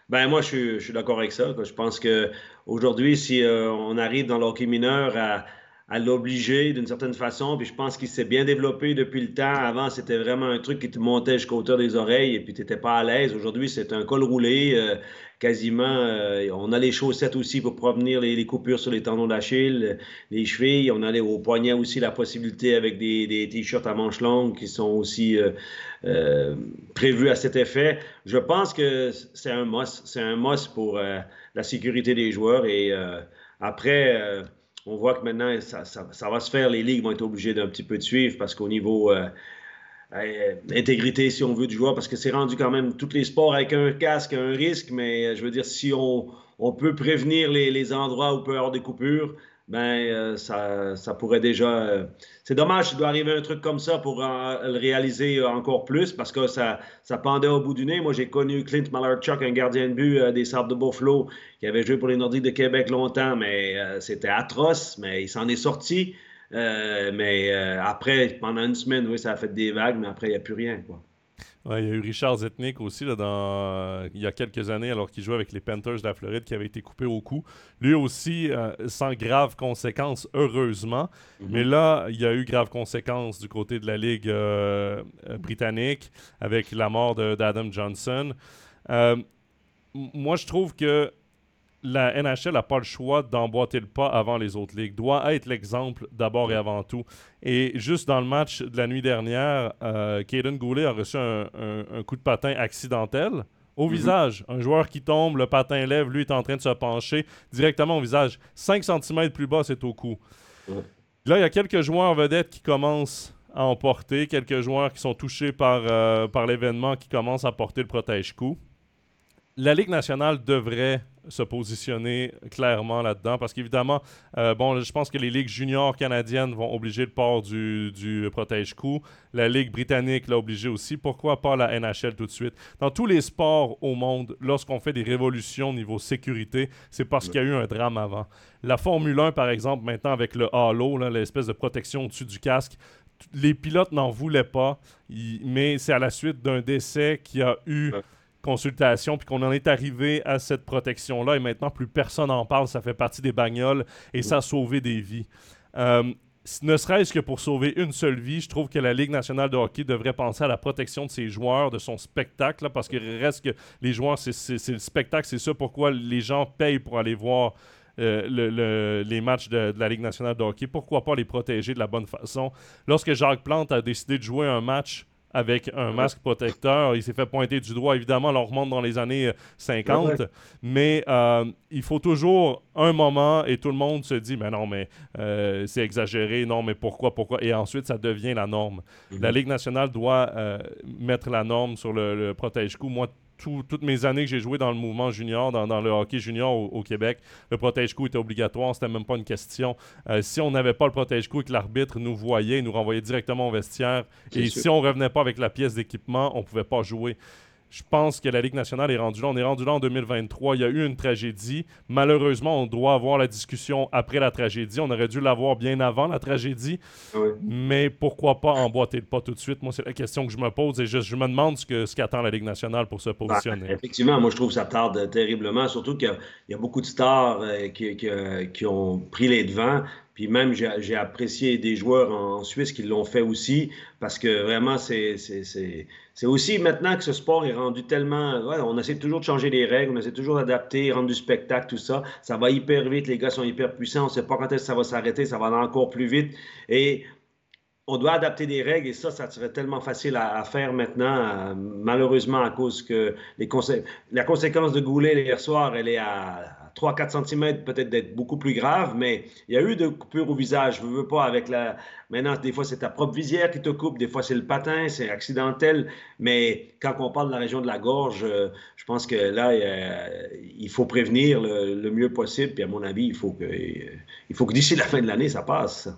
Ben moi, je suis, d'accord avec ça. Je pense qu'aujourd'hui, si euh, on arrive dans l'hockey mineur à, à l'obliger d'une certaine façon, puis je pense qu'il s'est bien développé depuis le temps. Avant, c'était vraiment un truc qui te montait jusqu'au hauteur des oreilles et puis tu n'étais pas à l'aise. Aujourd'hui, c'est un col roulé. Euh, quasiment, euh, on a les chaussettes aussi pour prévenir les, coupures sur les tendons d'Achille, les chevilles. On a les, au poignet aussi la possibilité avec des, t-shirts à manches longues qui sont aussi euh, euh, prévus à cet effet. Je pense que c'est un must. C'est un must pour la sécurité des joueurs. Et après, on voit que maintenant, ça, va se faire. Les ligues vont être obligées d'un petit peu de suivre parce qu'au niveau euh, intégrité, si on veut, du joueur, parce que c'est rendu quand même tous les sports avec un casque, un risque, mais euh, je veux dire, si on, on peut prévenir les, les, endroits où peut y avoir des coupures, ben euh, ça, ça, pourrait déjà. c'est dommage qu'il doit arriver un truc comme ça pour le réaliser encore plus parce que ça, ça pendait au bout du nez. Moi, j'ai connu Clint Malarchuk, un gardien de but des Sables de Buffalo, qui avait joué pour les Nordiques de Québec longtemps, mais c'était atroce, mais il s'en est sorti. Euh, mais euh, après, pendant une semaine, oui, ça a fait des vagues, mais après, il n'y a plus rien. Quoi. Il y a eu Richard Zetnik aussi, là, dans, il y a quelques années, alors qu'il jouait avec les Panthers de la Floride, qui avait été coupé au cou. Lui aussi, euh, sans graves conséquences, heureusement. Mm-hmm. Mais là, il y a eu graves conséquences du côté de la Ligue britannique, avec la mort d'Adam Johnson. moi, je trouve que la NHL n'a pas le choix d'emboîter le pas avant les autres ligues. Doit être l'exemple d'abord et avant tout. Et juste dans le match de la nuit dernière, euh, Goulet a reçu un, coup de patin accidentel au mhm. visage. Un joueur qui tombe, le patin lève, lui est en train de se pencher directement au visage. 5 cm plus bas, c'est au cou. Là, il y a quelques joueurs vedettes qui commencent à emporter, quelques joueurs qui sont touchés par, euh, par l'événement qui commencent à porter le protège-coup. La Ligue nationale devrait se positionner clairement là-dedans. Parce qu'évidemment, euh, bon, je pense que les ligues juniors canadiennes vont obliger le port du, du protège-coup. La Ligue britannique l'a obligé aussi. Pourquoi pas la NHL tout de suite? Dans tous les sports au monde, lorsqu'on fait des révolutions au niveau sécurité, c'est parce qu'il y a eu un drame avant. La Formule 1, par exemple, maintenant avec le halo, l'espèce de protection au-dessus du casque, les pilotes n'en voulaient pas, mais c'est à la suite d'un décès qui a eu consultation, puis qu'on en est arrivé à cette protection-là, et maintenant plus personne n'en parle, ça fait partie des bagnoles, et ça a sauvé des vies. Euh, ne serait-ce que pour sauver une seule vie, je trouve que la Ligue nationale de hockey devrait penser à la protection de ses joueurs, de son spectacle, parce qu'il reste que les joueurs, c'est le spectacle, c'est ça pourquoi les gens payent pour aller voir euh, les matchs de, de, la Ligue nationale de hockey. Pourquoi pas les protéger de la bonne façon? Lorsque Jacques Plante a décidé de jouer un match avec un masque protecteur. Il s'est fait pointer du doigt. Évidemment, on remonte dans les années 50. Mais euh, il faut toujours un moment et tout le monde se dit, mais non, mais euh, c'est exagéré. Non, mais pourquoi, pourquoi? Et ensuite, ça devient la norme. La mhm. Ligue nationale doit euh, mettre la norme sur le, protège-coup. Moi, toutes mes années que j'ai joué dans le mouvement junior, dans, le hockey junior au, Québec, le protège-coup était obligatoire, c'était même pas une question. Euh, si on n'avait pas le protège-coup et que l'arbitre nous voyait, il nous renvoyait directement au vestiaire, et si on revenait pas avec la pièce d'équipement, on pouvait pas jouer. Je pense que la Ligue nationale est rendue là. On est rendu là en 2023. Il y a eu une tragédie. Malheureusement, on doit avoir la discussion après la tragédie. On aurait dû l'avoir bien avant la tragédie. Mais pourquoi pas emboîter le pas tout de suite? Moi, c'est la question que je me pose et je, me demande ce qu'attend ce qu'attend la Ligue nationale pour se ben, positionner. effectivement, moi, je trouve que ça tarde terriblement, surtout qu'il y, a beaucoup de stars euh, qui, qui, ont pris les devants. Puis même, j'ai apprécié des joueurs en Suisse qui l'ont fait aussi, parce que vraiment, c'est aussi maintenant que ce sport est rendu tellement... on essaie toujours de changer les règles, on essaie toujours d'adapter, rendre du spectacle, tout ça. Ça va hyper vite, les gars sont hyper puissants, on ne sait pas quand est-ce que ça va s'arrêter, ça va aller encore plus vite. Et on doit adapter des règles et ça, ça serait tellement facile à, faire maintenant, euh, malheureusement, à cause que les la conséquence de Goulet hier soir, elle est à 3-4 cm peut-être d'être beaucoup plus grave, mais il y a eu de coupures au visage. Je ne veux pas avec la. Maintenant, des fois, c'est ta propre visière qui te coupe, des fois, c'est le patin, c'est accidentel. Mais quand on parle de la région de la gorge, euh, je pense que là, il faut prévenir le, mieux possible. Puis, à mon avis, il faut que, il faut que d'ici la fin de l'année, ça passe.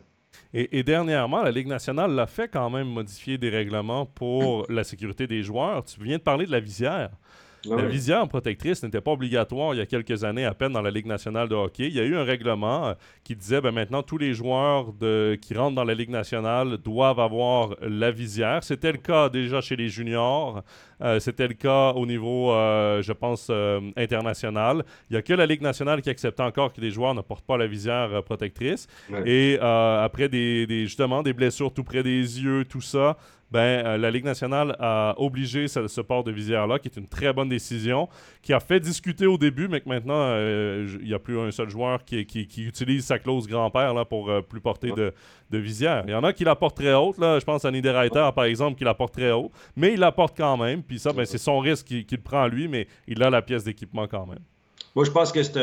Et, et, dernièrement, la Ligue nationale l'a fait quand même modifier des règlements pour la sécurité des joueurs. Tu viens de parler de la visière. La visière protectrice n'était pas obligatoire il y a quelques années à peine dans la Ligue nationale de hockey. Il y a eu un règlement euh, qui disait ben, maintenant tous les joueurs de, qui rentrent dans la Ligue nationale doivent avoir la visière. C'était le cas déjà chez les juniors. Euh, c'était le cas au niveau, euh, je pense, international. Il n'y a que la Ligue nationale qui accepte encore que les joueurs ne portent pas la visière protectrice. Et après des, des, justement des blessures tout près des yeux, tout ça, ben, euh, la Ligue nationale a obligé ce, port de visière-là, qui est une très bonne décision, qui a fait discuter au début, mais que maintenant, euh, il n'y a plus un seul joueur qui, utilise sa clause grand-père là, pour euh, plus porter de, visière. Il y en a qui la portent très haute, là, je pense à Niederreiter, par exemple, qui la porte très haut, mais il la porte quand même, puis ça, ben, c'est son risque qu'il prend lui, mais il a la pièce d'équipement quand même. Moi, je pense que c'est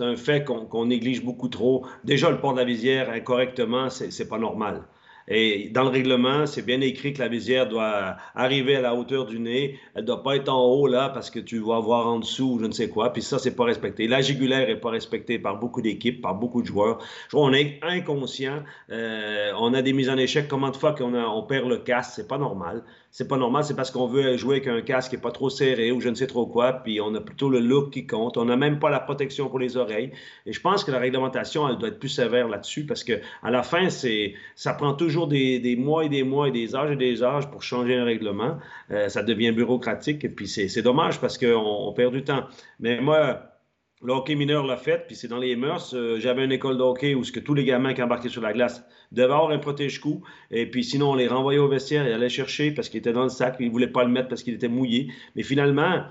un, fait qu'on néglige beaucoup trop. Déjà, le port de la visière incorrectement, c'est pas normal. Et dans le règlement, c'est bien écrit que la visière doit arriver à la hauteur du nez. Elle ne doit pas être en haut là parce que tu vas voir en dessous je ne sais quoi. Puis ça, c'est pas respecté. La jugulaire n'est pas respectée par beaucoup d'équipes, par beaucoup de joueurs. Je crois qu'on est inconscient. Euh, on a des mises en échec. Comment de fois qu'on on perd le casque? C'est pas normal c'est pas normal, c'est parce qu'on veut jouer avec un casque qui n'est pas trop serré ou je ne sais trop quoi, puis on a plutôt le look qui compte. On n'a même pas la protection pour les oreilles. Et je pense que la réglementation, elle doit être plus sévère là-dessus parce que à la fin, c'est, ça prend toujours des, mois et des mois et des âges et des âges pour changer un règlement. Euh, ça devient bureaucratique et puis c'est, dommage parce qu'on on perd du temps. Mais moi, le hockey mineur l'a fait, puis c'est dans les mœurs. Euh, j'avais une école de hockey où que tous les gamins qui embarquaient sur la glace devaient avoir un protège-cou. Et puis sinon, on les renvoyait au vestiaire et allaient chercher parce qu'il était dans le sac. Ils ne voulaient pas le mettre parce qu'il était mouillé. Mais finalement,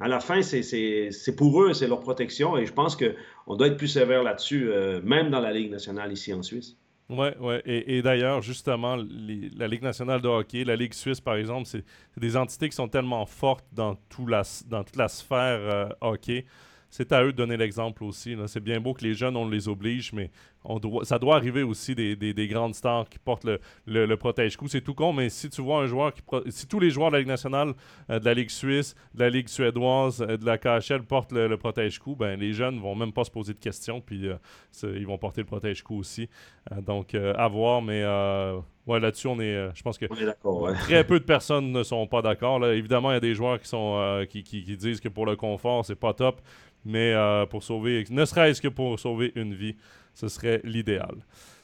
à la fin, c'est pour eux, c'est leur protection. Et je pense qu'on doit être plus sévère là-dessus, euh, même dans la Ligue nationale ici en Suisse. Oui, ouais. Et, d'ailleurs, justement, la Ligue nationale de hockey, la Ligue suisse, par exemple, c'est des entités qui sont tellement fortes dans, tout la, dans toute la sphère euh, hockey c'est à eux de donner l'exemple aussi. C'est bien beau que les jeunes, on les oblige, mais on doit, ça doit arriver aussi des, grandes stars qui portent le, protège-coup. C'est tout con, mais si tu vois un joueur qui. Si tous les joueurs de la Ligue nationale, euh, de la Ligue suisse, de la Ligue suédoise, euh, de la KHL portent le, protège-coup, ben, les jeunes vont même pas se poser de questions, puis euh, ils vont porter le protège-coup aussi. donc, à voir, mais. Ouais, là-dessus, on est. je pense que très peu de personnes ne sont pas d'accord. Évidemment, il y a des joueurs qui sont qui, qui, disent que pour le confort, c'est pas top mais euh, pour sauver, ne serait-ce que pour sauver une vie, ce serait l'idéal.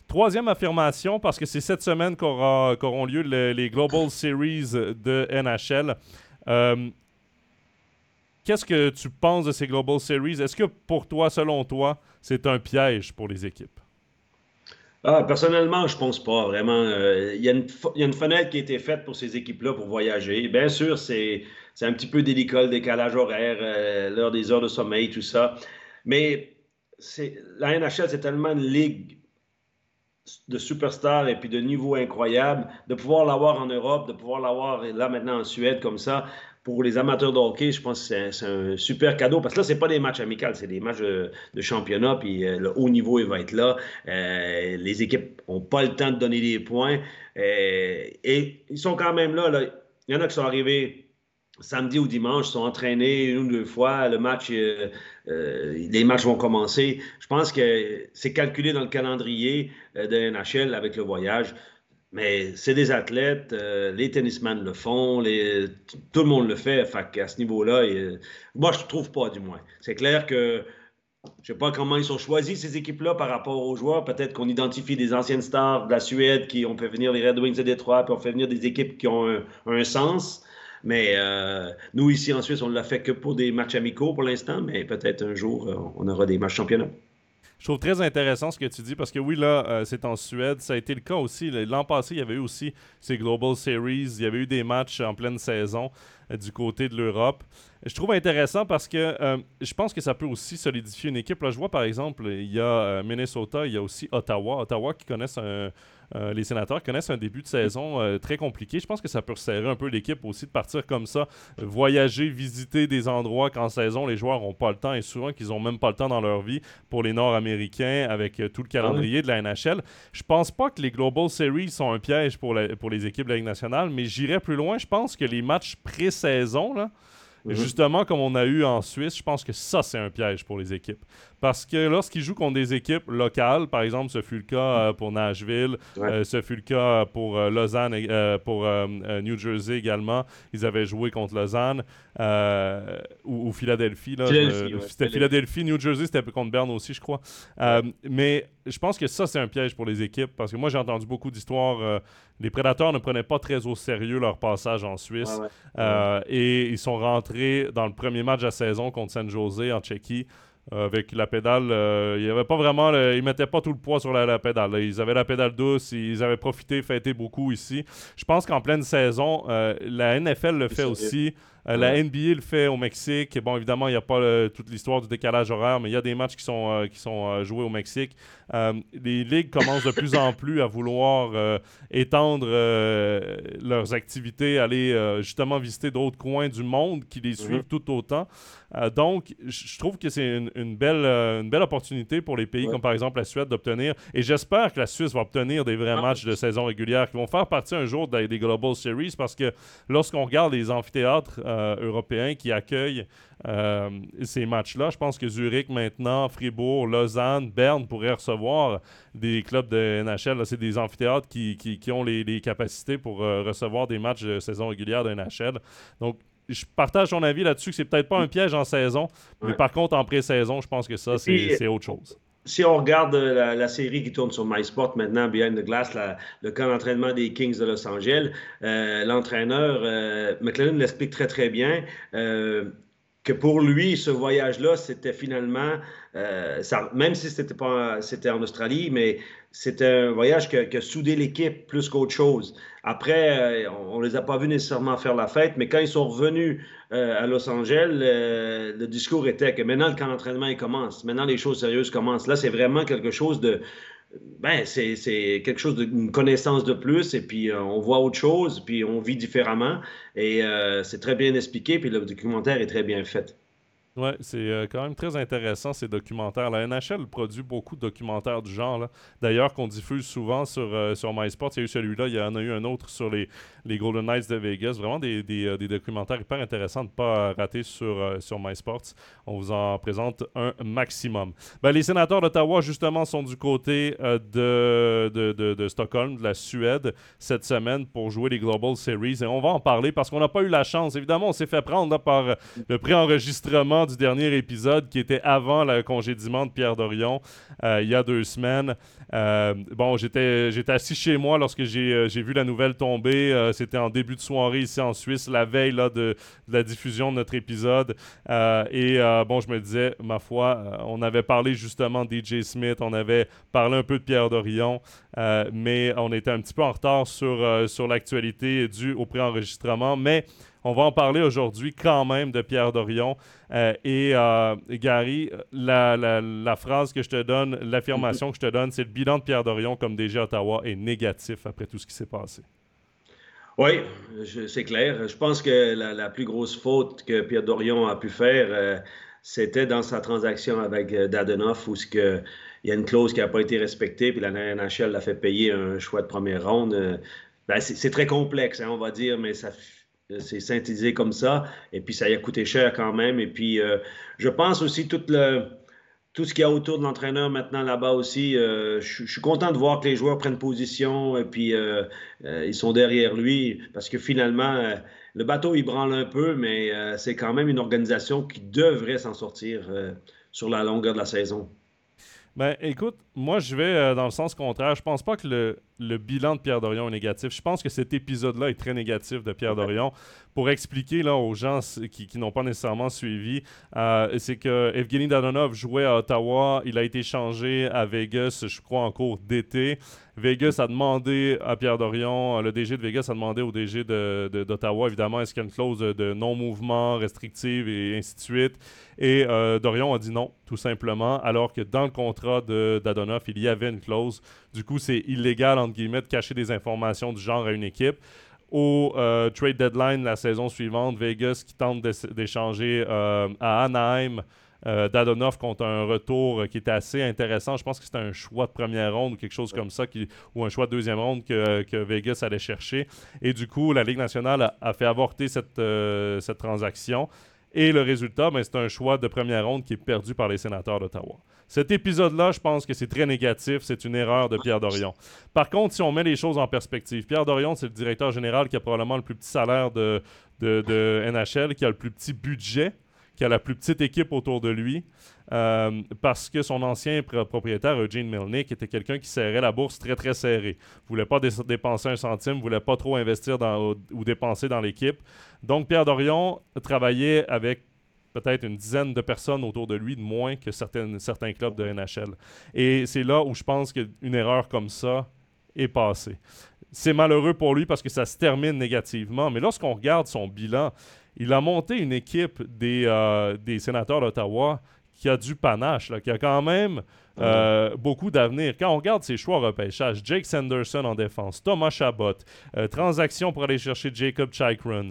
Troisième affirmation, parce que c'est cette semaine qu'auront lieu les Global Series de NHL. Euh, qu'est-ce que tu penses de ces Global Series? Est-ce que pour toi, selon toi, c'est un piège pour les équipes? Ah, personnellement, je pense pas vraiment. Euh, il y, a une fenêtre qui a été faite pour ces équipes-là pour voyager. Bien sûr, c'est un petit peu délicat, le décalage horaire, euh, l'heure des heures de sommeil, tout ça. Mais la NHL, c'est tellement une ligue de superstars et puis de niveau incroyable, de pouvoir l'avoir en Europe, de pouvoir l'avoir là maintenant en Suède comme ça, pour les amateurs de hockey, je pense que c'est un, super cadeau parce que là, ce pas des matchs amicaux, c'est des matchs de, championnat, puis euh, le haut niveau, il va être là. Euh, les équipes n'ont pas le temps de donner des points. Euh, et ils sont quand même là, là, Il y en a qui sont arrivés samedi ou dimanche, sont entraînés une ou deux fois. Le match, euh, euh, les matchs vont commencer. Je pense que c'est calculé dans le calendrier euh, de NHL avec le voyage. Mais c'est des athlètes, les tennisman le font, tout le monde le fait. Fait à ce niveau-là, moi, je ne trouve pas, du moins. C'est clair que je ne sais pas comment ils sont choisis, ces équipes-là, par rapport aux joueurs. Peut-être qu'on identifie des anciennes stars de la Suède qui ont fait venir les Red Wings de Détroit, puis on fait venir des équipes qui ont un sens. Mais euh, nous, ici en Suisse, on ne l'a fait que pour des matchs amicaux pour l'instant, mais peut-être un jour, euh, on aura des matchs championnats. Je trouve très intéressant ce que tu dis parce que oui, là, euh, c'est en Suède. Ça a été le cas aussi. L'an passé, il y avait eu aussi ces Global Series. Il y avait eu des matchs en pleine saison du côté de l'Europe. Je trouve intéressant parce que je pense que ça peut aussi solidifier une équipe. Là, je vois par exemple, il y a Minnesota, il y a aussi Ottawa. Ottawa qui connaissent un, euh, les sénateurs connaissent un début de saison euh, très compliqué. Je pense que ça peut resserrer un peu l'équipe aussi de partir comme ça, voyager, visiter des endroits qu'en saison les joueurs n'ont pas le temps et souvent qu'ils n'ont même pas le temps dans leur vie pour les Nord-Américains avec euh, tout le ah calendrier de la NHL. Je pense pas que les Global Series sont un piège pour, pour les équipes de la Ligue nationale, mais j'irai plus loin. Je pense que les matchs pré-saison, là, Justement, comme on a eu en Suisse, je pense que ça, c'est un piège pour les équipes. Parce que lorsqu'ils jouent contre des équipes locales, par exemple, ce fut le cas euh, pour Nashville, euh, ce fut le cas pour euh, Lausanne, pour New Jersey également. Ils avaient joué contre Lausanne ou, Philadelphie. c'était Philadelphie, New Jersey, c'était contre Berne aussi, je crois. mais je pense que ça, c'est un piège pour les équipes. Parce que moi, j'ai entendu beaucoup d'histoires. les prédateurs ne prenaient pas très au sérieux leur passage en Suisse. et ils sont rentrés dans le premier match de la saison contre San Jose en Tchéquie. Euh, avec la pédale, euh, il avait pas vraiment, ils mettaient pas tout le poids sur la, pédale. Ils avaient la pédale douce, ils avaient profité, fêté beaucoup ici. Je pense qu'en pleine saison, euh, la NFL le fait aussi. Euh, la NBA le fait au Mexique. Bon, évidemment, il n'y a pas toute l'histoire du décalage horaire, mais il y a des matchs qui sont, euh, qui sont euh, joués au Mexique. les ligues commencent de plus en plus à vouloir étendre leurs activités, aller justement visiter d'autres coins du monde qui les suivent mhm. tout autant. donc, je trouve que c'est une, belle, une belle opportunité pour les pays comme par exemple la Suède d'obtenir, et j'espère que la Suisse va obtenir des vrais ah. matchs de saison régulière qui vont faire partie un jour des, des Global Series parce que lorsqu'on regarde les amphithéâtres euh, européens qui accueillent euh, ces matchs-là. Je pense que Zurich maintenant, Fribourg, Lausanne, Berne pourraient recevoir des clubs de NHL. C'est des amphithéâtres qui, qui, ont les, capacités pour euh, recevoir des matchs de saison régulière de NHL. Donc, je partage ton avis là-dessus que c'est peut-être pas un piège en saison, mais par contre, en pré-saison, je pense que ça, c'est autre chose si on regarde la, série qui tourne sur MySport maintenant, Behind the Glass, le camp d'entraînement des Kings de Los Angeles, euh, l'entraîneur euh, McLennan l'explique très très bien. Euh, que pour lui, ce voyage-là, c'était finalement, euh, même si c'était pas, c'était en Australie, mais c'était un voyage qui a, soudé l'équipe plus qu'autre chose. Après, euh, on, ne les a pas vus nécessairement faire la fête, mais quand ils sont revenus euh, à Los Angeles, le discours était que maintenant le camp d'entraînement commence, maintenant les choses sérieuses commencent. Là, c'est vraiment quelque chose de ben, c'est quelque chose d'une connaissance de plus et puis euh, on voit autre chose, puis on vit différemment et euh, c'est très bien expliqué, puis le documentaire est très bien fait. Oui, c'est euh, quand même très intéressant ces documentaires. La NHL produit beaucoup de documentaires du genre. D'ailleurs, qu'on diffuse souvent sur, euh, sur MySports. Il y a eu celui-là, il y en a eu un autre sur les, les Golden Knights de Vegas. Vraiment des, des, euh, des documentaires hyper intéressants de ne pas rater sur, sur MySports. On vous en présente un maximum. Ben, les sénateurs d'Ottawa, justement, sont du côté de, de, de, Stockholm, de la Suède, cette semaine pour jouer les Global Series. Et on va en parler parce qu'on n'a pas eu la chance. Évidemment, on s'est fait prendre par le préenregistrement du dernier épisode qui était avant le congédiement de Pierre Dorion euh, il y a deux semaines. Euh, bon, j'étais, j'étais assis chez moi lorsque j'ai, euh, vu la nouvelle tomber. c'était en début de soirée ici en Suisse, la veille là, de, la diffusion de notre épisode. et bon, je me disais, ma foi, on avait parlé justement DJ Smith, on avait parlé un peu de Pierre Dorion, mais on était un petit peu en retard sur, sur l'actualité due au préenregistrement. Mais on va en parler aujourd'hui quand même de Pierre Dorion. Euh, et euh, Gary, la, phrase que je te donne, l'affirmation que je te donne, c'est le bilan de Pierre Dorion comme DG Ottawa est négatif après tout ce qui s'est passé. Oui, c'est clair. Je pense que la, plus grosse faute que Pierre Dorion a pu faire, euh, c'était dans sa transaction avec Dadenoff, où il y a une clause qui n'a pas été respectée, puis la NHL l'a fait payer un choix de première ronde. Ben, c'est très complexe, hein, on va dire, mais ça c'est synthétisé comme ça. Et puis, ça y a coûté cher quand même. Et puis, je pense aussi tout le tout ce qu'il y a autour de l'entraîneur maintenant là-bas aussi. je, suis content de voir que les joueurs prennent position et puis ils sont derrière lui parce que finalement, le bateau, il branle un peu, mais c'est quand même une organisation qui devrait s'en sortir sur la longueur de la saison. Ben, écoute, moi, je vais euh, dans le sens contraire. Je pense pas que le, le, bilan de Pierre Dorion est négatif. Je pense que cet épisode-là est très négatif de Pierre Dorion. Pour expliquer là, aux gens qui, qui n'ont pas nécessairement suivi, euh, c'est que Evgeny Dadonov jouait à Ottawa. Il a été changé à Vegas, je crois, en cours d'été. Vegas a demandé à Pierre Dorion, le DG de Vegas a demandé au DG d'Ottawa, évidemment, est-ce qu'il y a une clause de, non-mouvement restrictive et ainsi de suite. Et euh, Dorion a dit non, tout simplement, alors que dans le contrat d'Adonov, il y avait une clause. Du coup, c'est illégal, de cacher des informations du genre à une équipe au euh, trade deadline la saison suivante, Vegas qui tente d'échanger euh, à Anaheim euh, Dadonov contre un retour qui était assez intéressant. Je pense que c'était un choix de première ronde ou quelque chose comme ça, ou un choix de deuxième ronde que, Vegas allait chercher. Et du coup, la Ligue nationale a, fait avorter euh, cette transaction. Et le résultat, ben, c'est un choix de première ronde qui est perdu par les sénateurs d'Ottawa. Cet épisode-là, je pense que c'est très négatif. C'est une erreur de Pierre Dorion. Par contre, si on met les choses en perspective, Pierre Dorion, c'est le directeur général qui a probablement le plus petit salaire de, de, de NHL, qui a le plus petit budget qui a la plus petite équipe autour de lui, euh, parce que son ancien propriétaire, Eugene Milnick, était quelqu'un qui serrait la bourse très, très serrée. ne voulait pas dépenser un centime, ne voulait pas trop investir ou dépenser dans l'équipe. Donc, Pierre Dorion travaillait avec peut-être une dizaine de personnes autour de lui de moins que certains clubs de NHL. Et c'est là où je pense qu'une erreur comme ça est passée. C'est malheureux pour lui parce que ça se termine négativement, mais lorsqu'on regarde son bilan, il a monté une équipe des, euh, des sénateurs d'Ottawa qui a du panache, qui a quand même euh, beaucoup d'avenir. Quand on regarde ses choix repêchage, Jake Sanderson en défense, Thomas Chabot, euh, transaction pour aller chercher Jacob Chikron,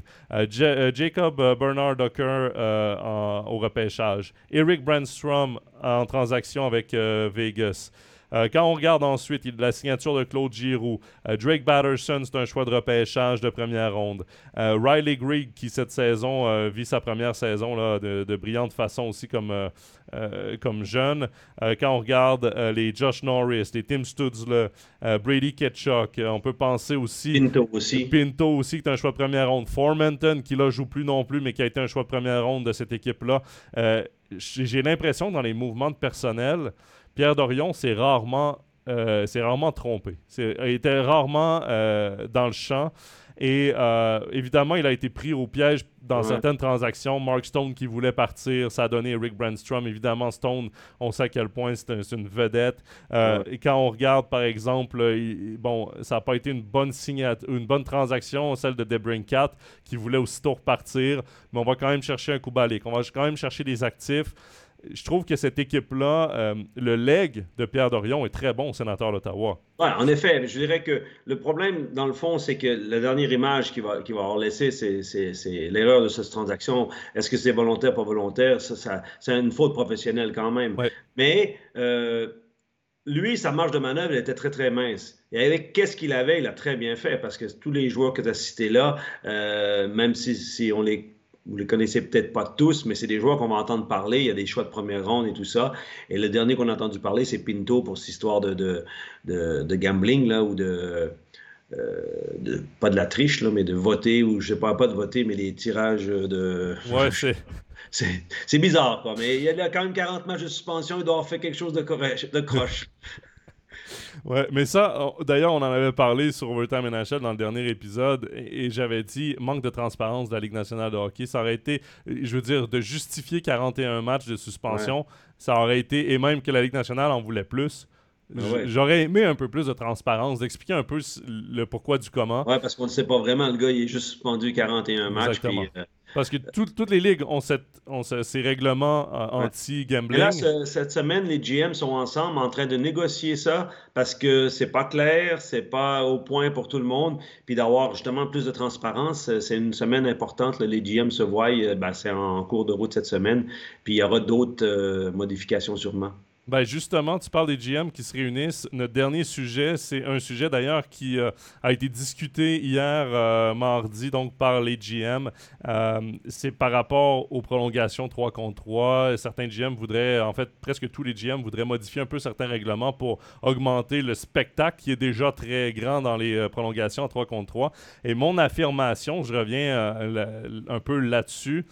Jacob Bernard Ducker au repêchage, Eric Brandstrom en transaction avec Vegas. Euh, quand on regarde ensuite la signature de Claude Giroux, euh, Drake Batterson, c'est un choix de repêchage de première ronde. Euh, Riley Grigg, qui cette saison vit sa première saison là, de, brillante façon aussi comme, comme jeune. quand on regarde les Josh Norris, les Tim Studzle, Brady Ketchuk, on peut penser aussi. Pinto aussi. Pinto aussi, qui est un choix de première ronde. Formanton, qui là joue plus non plus, mais qui a été un choix de première ronde de cette équipe-là. J'ai l'impression dans les mouvements de personnel, Pierre Dorion s'est rarement, euh, rarement trompé. Il était rarement euh, dans le champ. Et euh, évidemment, il a été pris au piège dans certaines transactions. Mark Stone qui voulait partir, ça a donné Rick Brandstrom. Évidemment, Stone, on sait à quel point c'est une vedette. Et quand on regarde, par exemple, bon, ça n'a pas été une bonne, une bonne transaction, celle de Debrincat, qui voulait aussitôt repartir. Mais on va quand même chercher un coup balique. On va quand même chercher des actifs je trouve que cette équipe-là, euh, le leg de Pierre Dorion est très bon au sénateur d'Ottawa. Oui, en effet. Je dirais que le problème, dans le fond, c'est que la dernière image qu'il va, va avoir laissée, c'est l'erreur de cette transaction. Est-ce que c'est volontaire, pas volontaire? Ça, c'est une faute professionnelle quand même. Mais euh, lui, sa marge de manœuvre était très, très mince. Et avec qu'est-ce qu'il avait, il a très bien fait parce que tous les joueurs que tu as cités là, euh, même si, si on les vous les connaissez peut-être pas tous, mais c'est des joueurs qu'on va entendre parler. Il y a des choix de première ronde et tout ça. Et le dernier qu'on a entendu parler, c'est Pinto pour cette histoire de, de, de, gambling là, ou de, euh, de, pas de la triche, là, mais de voter, ou je sais pas, pas de voter, mais les tirages de. Ouais, c'est. C'est bizarre, quoi. Mais il y a quand même 40 matchs de suspension. Il doit avoir fait quelque chose de, de croche. Ouais, mais ça, d'ailleurs, on en avait parlé sur Overtime NHL dans le dernier épisode et, j'avais dit manque de transparence de la Ligue nationale de hockey. Ça aurait été, je veux dire, de justifier 41 matchs de suspension, ça aurait été, et même que la Ligue nationale en voulait plus. Ben j'aurais aimé un peu plus de transparence, d'expliquer un peu le pourquoi du comment. Ouais, parce qu'on ne sait pas vraiment. Le gars, il est juste suspendu 41 matchs. Puis, euh, parce que toutes les ligues ont, cette, ces règlements euh, anti-gambling. Là, cette semaine, les GM sont ensemble en train de négocier ça parce que c'est pas clair, c'est pas au point pour tout le monde. Puis d'avoir justement plus de transparence, euh, c'est une semaine importante. les GM se voient, euh, ben, c'est en cours de route cette semaine. Puis il y aura d'autres modifications sûrement. Ben justement, tu parles des GM qui se réunissent. Notre dernier sujet, c'est un sujet d'ailleurs qui euh, a été discuté hier euh, mardi donc par les GM. Euh, c'est par rapport aux prolongations 3 contre 3. Certains GM voudraient, en fait, presque tous les GM voudraient modifier un peu certains règlements pour augmenter le spectacle qui est déjà très grand dans les prolongations 3 contre 3. Et mon affirmation, je reviens un peu là-dessus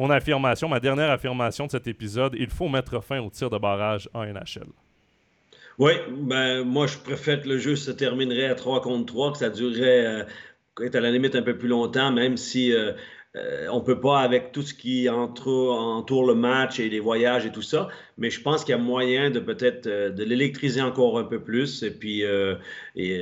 mon affirmation, ma dernière affirmation de cet épisode, il faut mettre fin au tir de barrage en NHL. Oui, ben, moi, je préfère que le jeu se terminerait à 3 contre 3, que ça durerait, euh, à la limite un peu plus longtemps, même si euh, euh, on peut pas avec tout ce qui entoure, entoure, le match et les voyages et tout ça, mais je pense qu'il y a moyen de peut-être euh, de l'électriser encore un peu plus. Et puis, euh,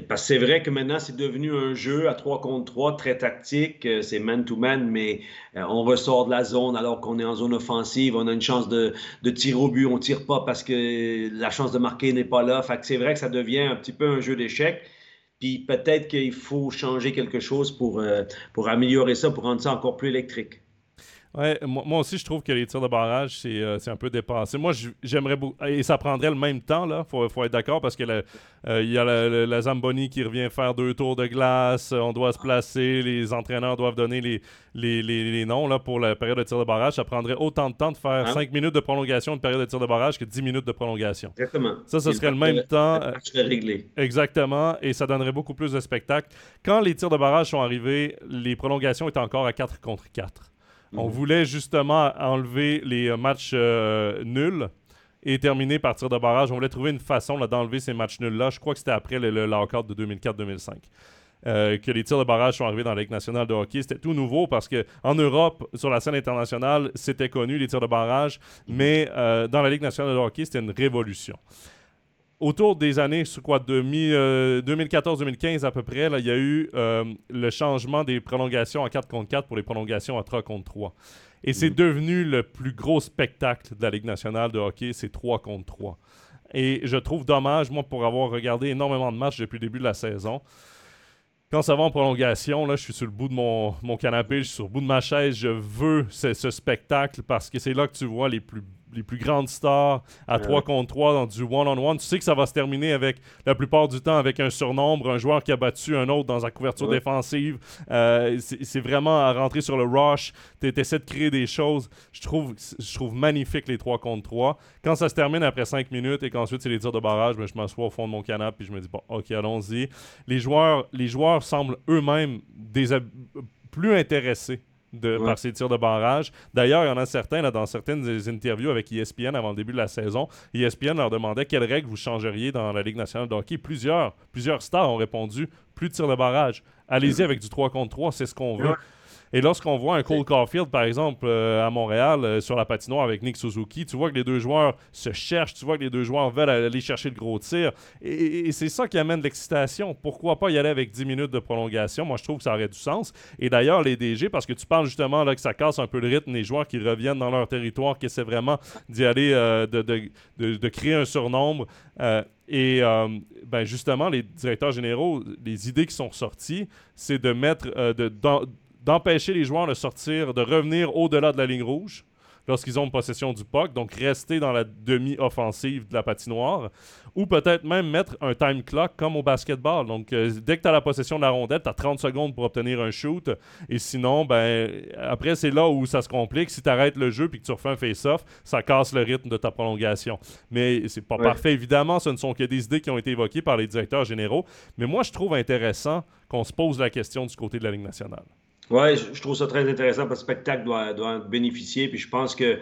parce que c'est vrai que maintenant, c'est devenu un jeu à 3 contre 3 très tactique. C'est man-to-man, mais on ressort de la zone alors qu'on est en zone offensive. On a une chance de, de tirer au but. On tire pas parce que la chance de marquer n'est pas là. Fait que c'est vrai que ça devient un petit peu un jeu d'échecs. Puis peut-être qu'il faut changer quelque chose pour, euh, pour améliorer ça, pour rendre ça encore plus électrique. Ouais, moi, aussi, je trouve que les tirs de barrage, c'est euh, un peu dépassé. Moi, j'aimerais beaucoup. Et ça prendrait le même temps, là. Faut, faut être d'accord, parce que euh, il y a la, Zamboni qui revient faire deux tours de glace. On doit se placer. Les entraîneurs doivent donner les, les, les, noms là, pour la période de tir de barrage. Ça prendrait autant de temps de faire 5 hein? minutes de prolongation de période de tir de barrage que 10 minutes de prolongation. Exactement. Ça, ce serait le même temps. réglé. Exactement. Et ça donnerait beaucoup plus de spectacle. Quand les tirs de barrage sont arrivés, les prolongations étaient encore à 4 contre 4. On mhm. voulait justement enlever les euh, matchs euh, nuls et terminer par tir de barrage. On voulait trouver une façon d'enlever ces matchs nuls-là. Je crois que c'était après le, le lockout de 2004-2005. Euh, que les tirs de barrage sont arrivés dans la Ligue nationale de hockey. C'était tout nouveau parce qu'en Europe, sur la scène internationale, c'était connu, les tirs de barrage, mhm. mais dans la Ligue nationale de hockey, c'était une révolution autour des années, quoi, 2014-2015 à peu près, là, il y a eu euh, le changement des prolongations à 4 contre 4 pour les prolongations à 3 contre 3. Et c'est mm. devenu le plus gros spectacle de la Ligue nationale de hockey, c'est 3 contre 3. Et je trouve dommage, moi, pour avoir regardé énormément de matchs depuis le début de la saison, quand ça va en prolongation, là, je suis sur le bout de mon, canapé, je suis sur le bout de ma chaise, je veux ce, ce spectacle parce que c'est là que tu vois les plus les plus grandes stars à 3 contre 3 dans du one-on-one. Tu sais que ça va se terminer avec, la plupart du temps, avec un surnombre, un joueur qui a battu un autre dans sa couverture défensive. Euh, c'est vraiment à rentrer sur le rush. Tu essaies de créer des choses. Je trouve, je trouve magnifique les 3 contre 3. Quand ça se termine après 5 minutes et qu'ensuite c'est les tirs de barrage, ben, je m'assois au fond de mon canapé et je me dis, bon, ok, allons-y. Les joueurs, les joueurs semblent eux-mêmes plus intéressés de, par ces tirs de barrage. D'ailleurs, il y en a certains là, dans certaines interviews avec ESPN avant le début de la saison. ESPN leur demandait quelles règles vous changeriez dans la Ligue nationale de hockey. Plusieurs, plusieurs stars ont répondu plus de tirs de barrage. Allez-y avec du 3 contre 3, c'est ce qu'on veut. Et lorsqu'on voit un Cole Caulfield, par exemple, euh, à Montréal, euh, sur la patinoire avec Nick Suzuki, tu vois que les deux joueurs se cherchent, tu vois que les deux joueurs veulent aller chercher le gros tir. Et, c'est ça qui amène l'excitation. Pourquoi pas y aller avec 10 minutes de prolongation? Moi, je trouve que ça aurait du sens. Et d'ailleurs, les DG, parce que tu parles justement là, que ça casse un peu le rythme des joueurs qui reviennent dans leur territoire, qui essaient vraiment d'y aller, euh, de, de, créer un surnombre. Et ben justement, les directeurs généraux, les idées qui sont sorties, c'est de mettre, de, d'empêcher les joueurs de sortir, de revenir au-delà de la ligne rouge lorsqu'ils ont possession du puck, donc rester dans la demi-offensive de la patinoire, ou peut-être même mettre un time clock comme au basketball. Donc, euh, dès que tu as la possession de la rondelle, tu as 30 secondes pour obtenir un shoot, et sinon, ben, après, c'est là où ça se complique. Si tu arrêtes le jeu puis que tu refais un face-off, ça casse le rythme de ta prolongation. Mais c'est pas parfait, évidemment, ce ne sont que des idées qui ont été évoquées par les directeurs généraux, mais moi, je trouve intéressant qu'on se pose la question du côté de la Ligue nationale. Oui, je trouve ça très intéressant parce que le spectacle doit, bénéficier. Puis je pense que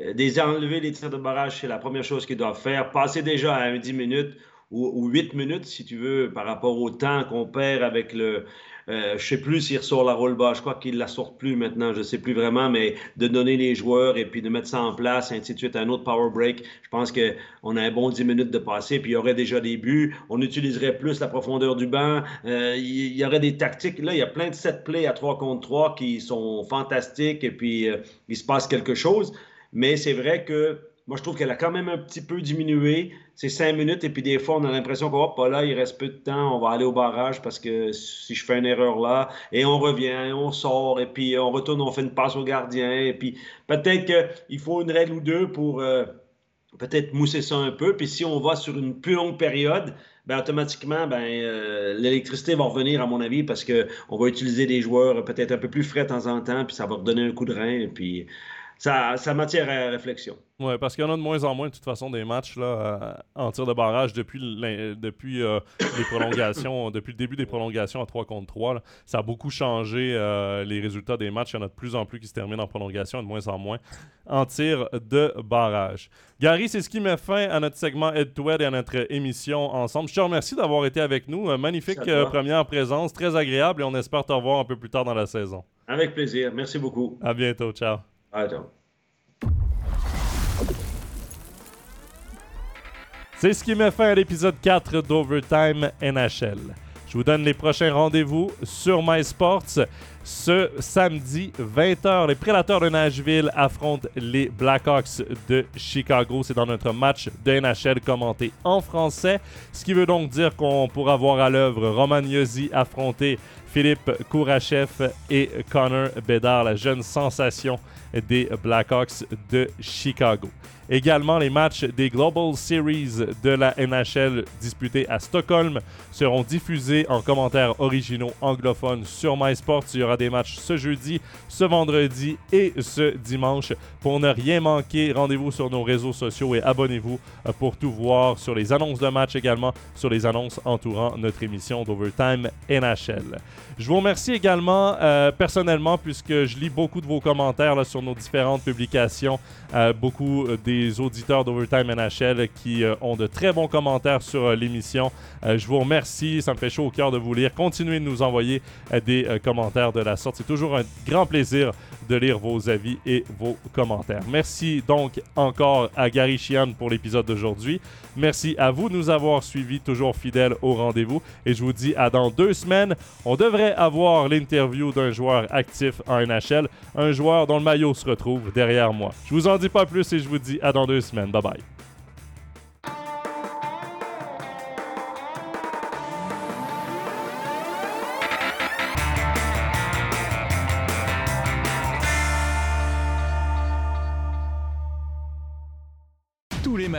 euh, des enlever les tirs de barrage, c'est la première chose qu'ils doivent faire. Passer déjà à 10 minutes ou, ou 8 minutes, si tu veux, par rapport au temps qu'on perd avec le, euh, je sais plus s'il ressort la roll bas. Je crois qu'il la sort plus maintenant. Je sais plus vraiment, mais de donner les joueurs et puis de mettre ça en place, ainsi de suite, un autre power break. Je pense qu'on a un bon 10 minutes de passer, puis il y aurait déjà des buts. On utiliserait plus la profondeur du banc. Euh, il y aurait des tactiques. Là, il y a plein de set plays à 3 contre 3 qui sont fantastiques et puis euh, il se passe quelque chose. Mais c'est vrai que moi, je trouve qu'elle a quand même un petit peu diminué. C'est cinq minutes et puis des fois, on a l'impression qu'on pas là, il reste peu de temps, on va aller au barrage parce que si je fais une erreur là, et on revient, on sort, et puis on retourne, on fait une passe au gardien, et puis peut-être qu'il faut une règle ou deux pour, euh, peut-être mousser ça un peu. Puis si on va sur une plus longue période, ben, automatiquement, ben, euh, l'électricité va revenir, à mon avis, parce qu'on va utiliser des joueurs peut-être un peu plus frais de temps en temps, puis ça va redonner un coup de rein. Puis ça, ça m'attire à réflexion. Oui, parce qu'il y en a de moins en moins, de toute façon, des matchs là, euh, en tir de barrage depuis, depuis euh, les prolongations, depuis le début des prolongations à 3 contre 3. Ça a beaucoup changé euh, les résultats des matchs. Il y en a de plus en plus qui se terminent en prolongation et de moins en moins en tir de barrage. Gary, c'est ce qui met fin à notre segment Head-to-Head et à notre émission ensemble. Je te remercie d'avoir été avec nous. magnifique première présence, très agréable et on espère te revoir un peu plus tard dans la saison. Avec plaisir. Merci beaucoup. À bientôt. Ciao. C'est ce qui met fin à l'épisode 4 d'Overtime NHL. Je vous donne les prochains rendez-vous sur MySports. Ce samedi, 20h, les Prédateurs de Nashville affrontent les Blackhawks de Chicago. C'est dans notre match de NHL commenté en français. Ce qui veut donc dire qu'on pourra voir à l'œuvre Roman Yossi affronter Philippe Kourachev et Connor Bedard, la jeune sensation des Blackhawks de Chicago. Également, les matchs des Global Series de la NHL disputés à Stockholm seront diffusés en commentaires originaux anglophones sur MySports. Il y aura des matchs ce jeudi, ce vendredi et ce dimanche. Pour ne rien manquer, rendez-vous sur nos réseaux sociaux et abonnez-vous pour tout voir sur les annonces de match également, sur les annonces entourant notre émission d'Overtime NHL. Je vous remercie également euh, personnellement puisque je lis beaucoup de vos commentaires sur nos différentes publications, euh, beaucoup des auditeurs d'Overtime NHL qui euh, ont de très bons commentaires sur l'émission. je vous remercie, ça me fait chaud au cœur de vous lire. Continuez de nous envoyer des commentaires de la sorte. C'est toujours un grand plaisir de lire vos avis et vos commentaires. Merci donc encore à Gary Chian pour l'épisode d'aujourd'hui. Merci à vous de nous avoir suivis, toujours fidèles au rendez-vous. Et je vous dis à dans deux semaines. On devrait avoir l'interview d'un joueur actif en NHL, un joueur dont le maillot se retrouve derrière moi. Je vous en dis pas plus et je vous dis à dans deux semaines. Bye bye.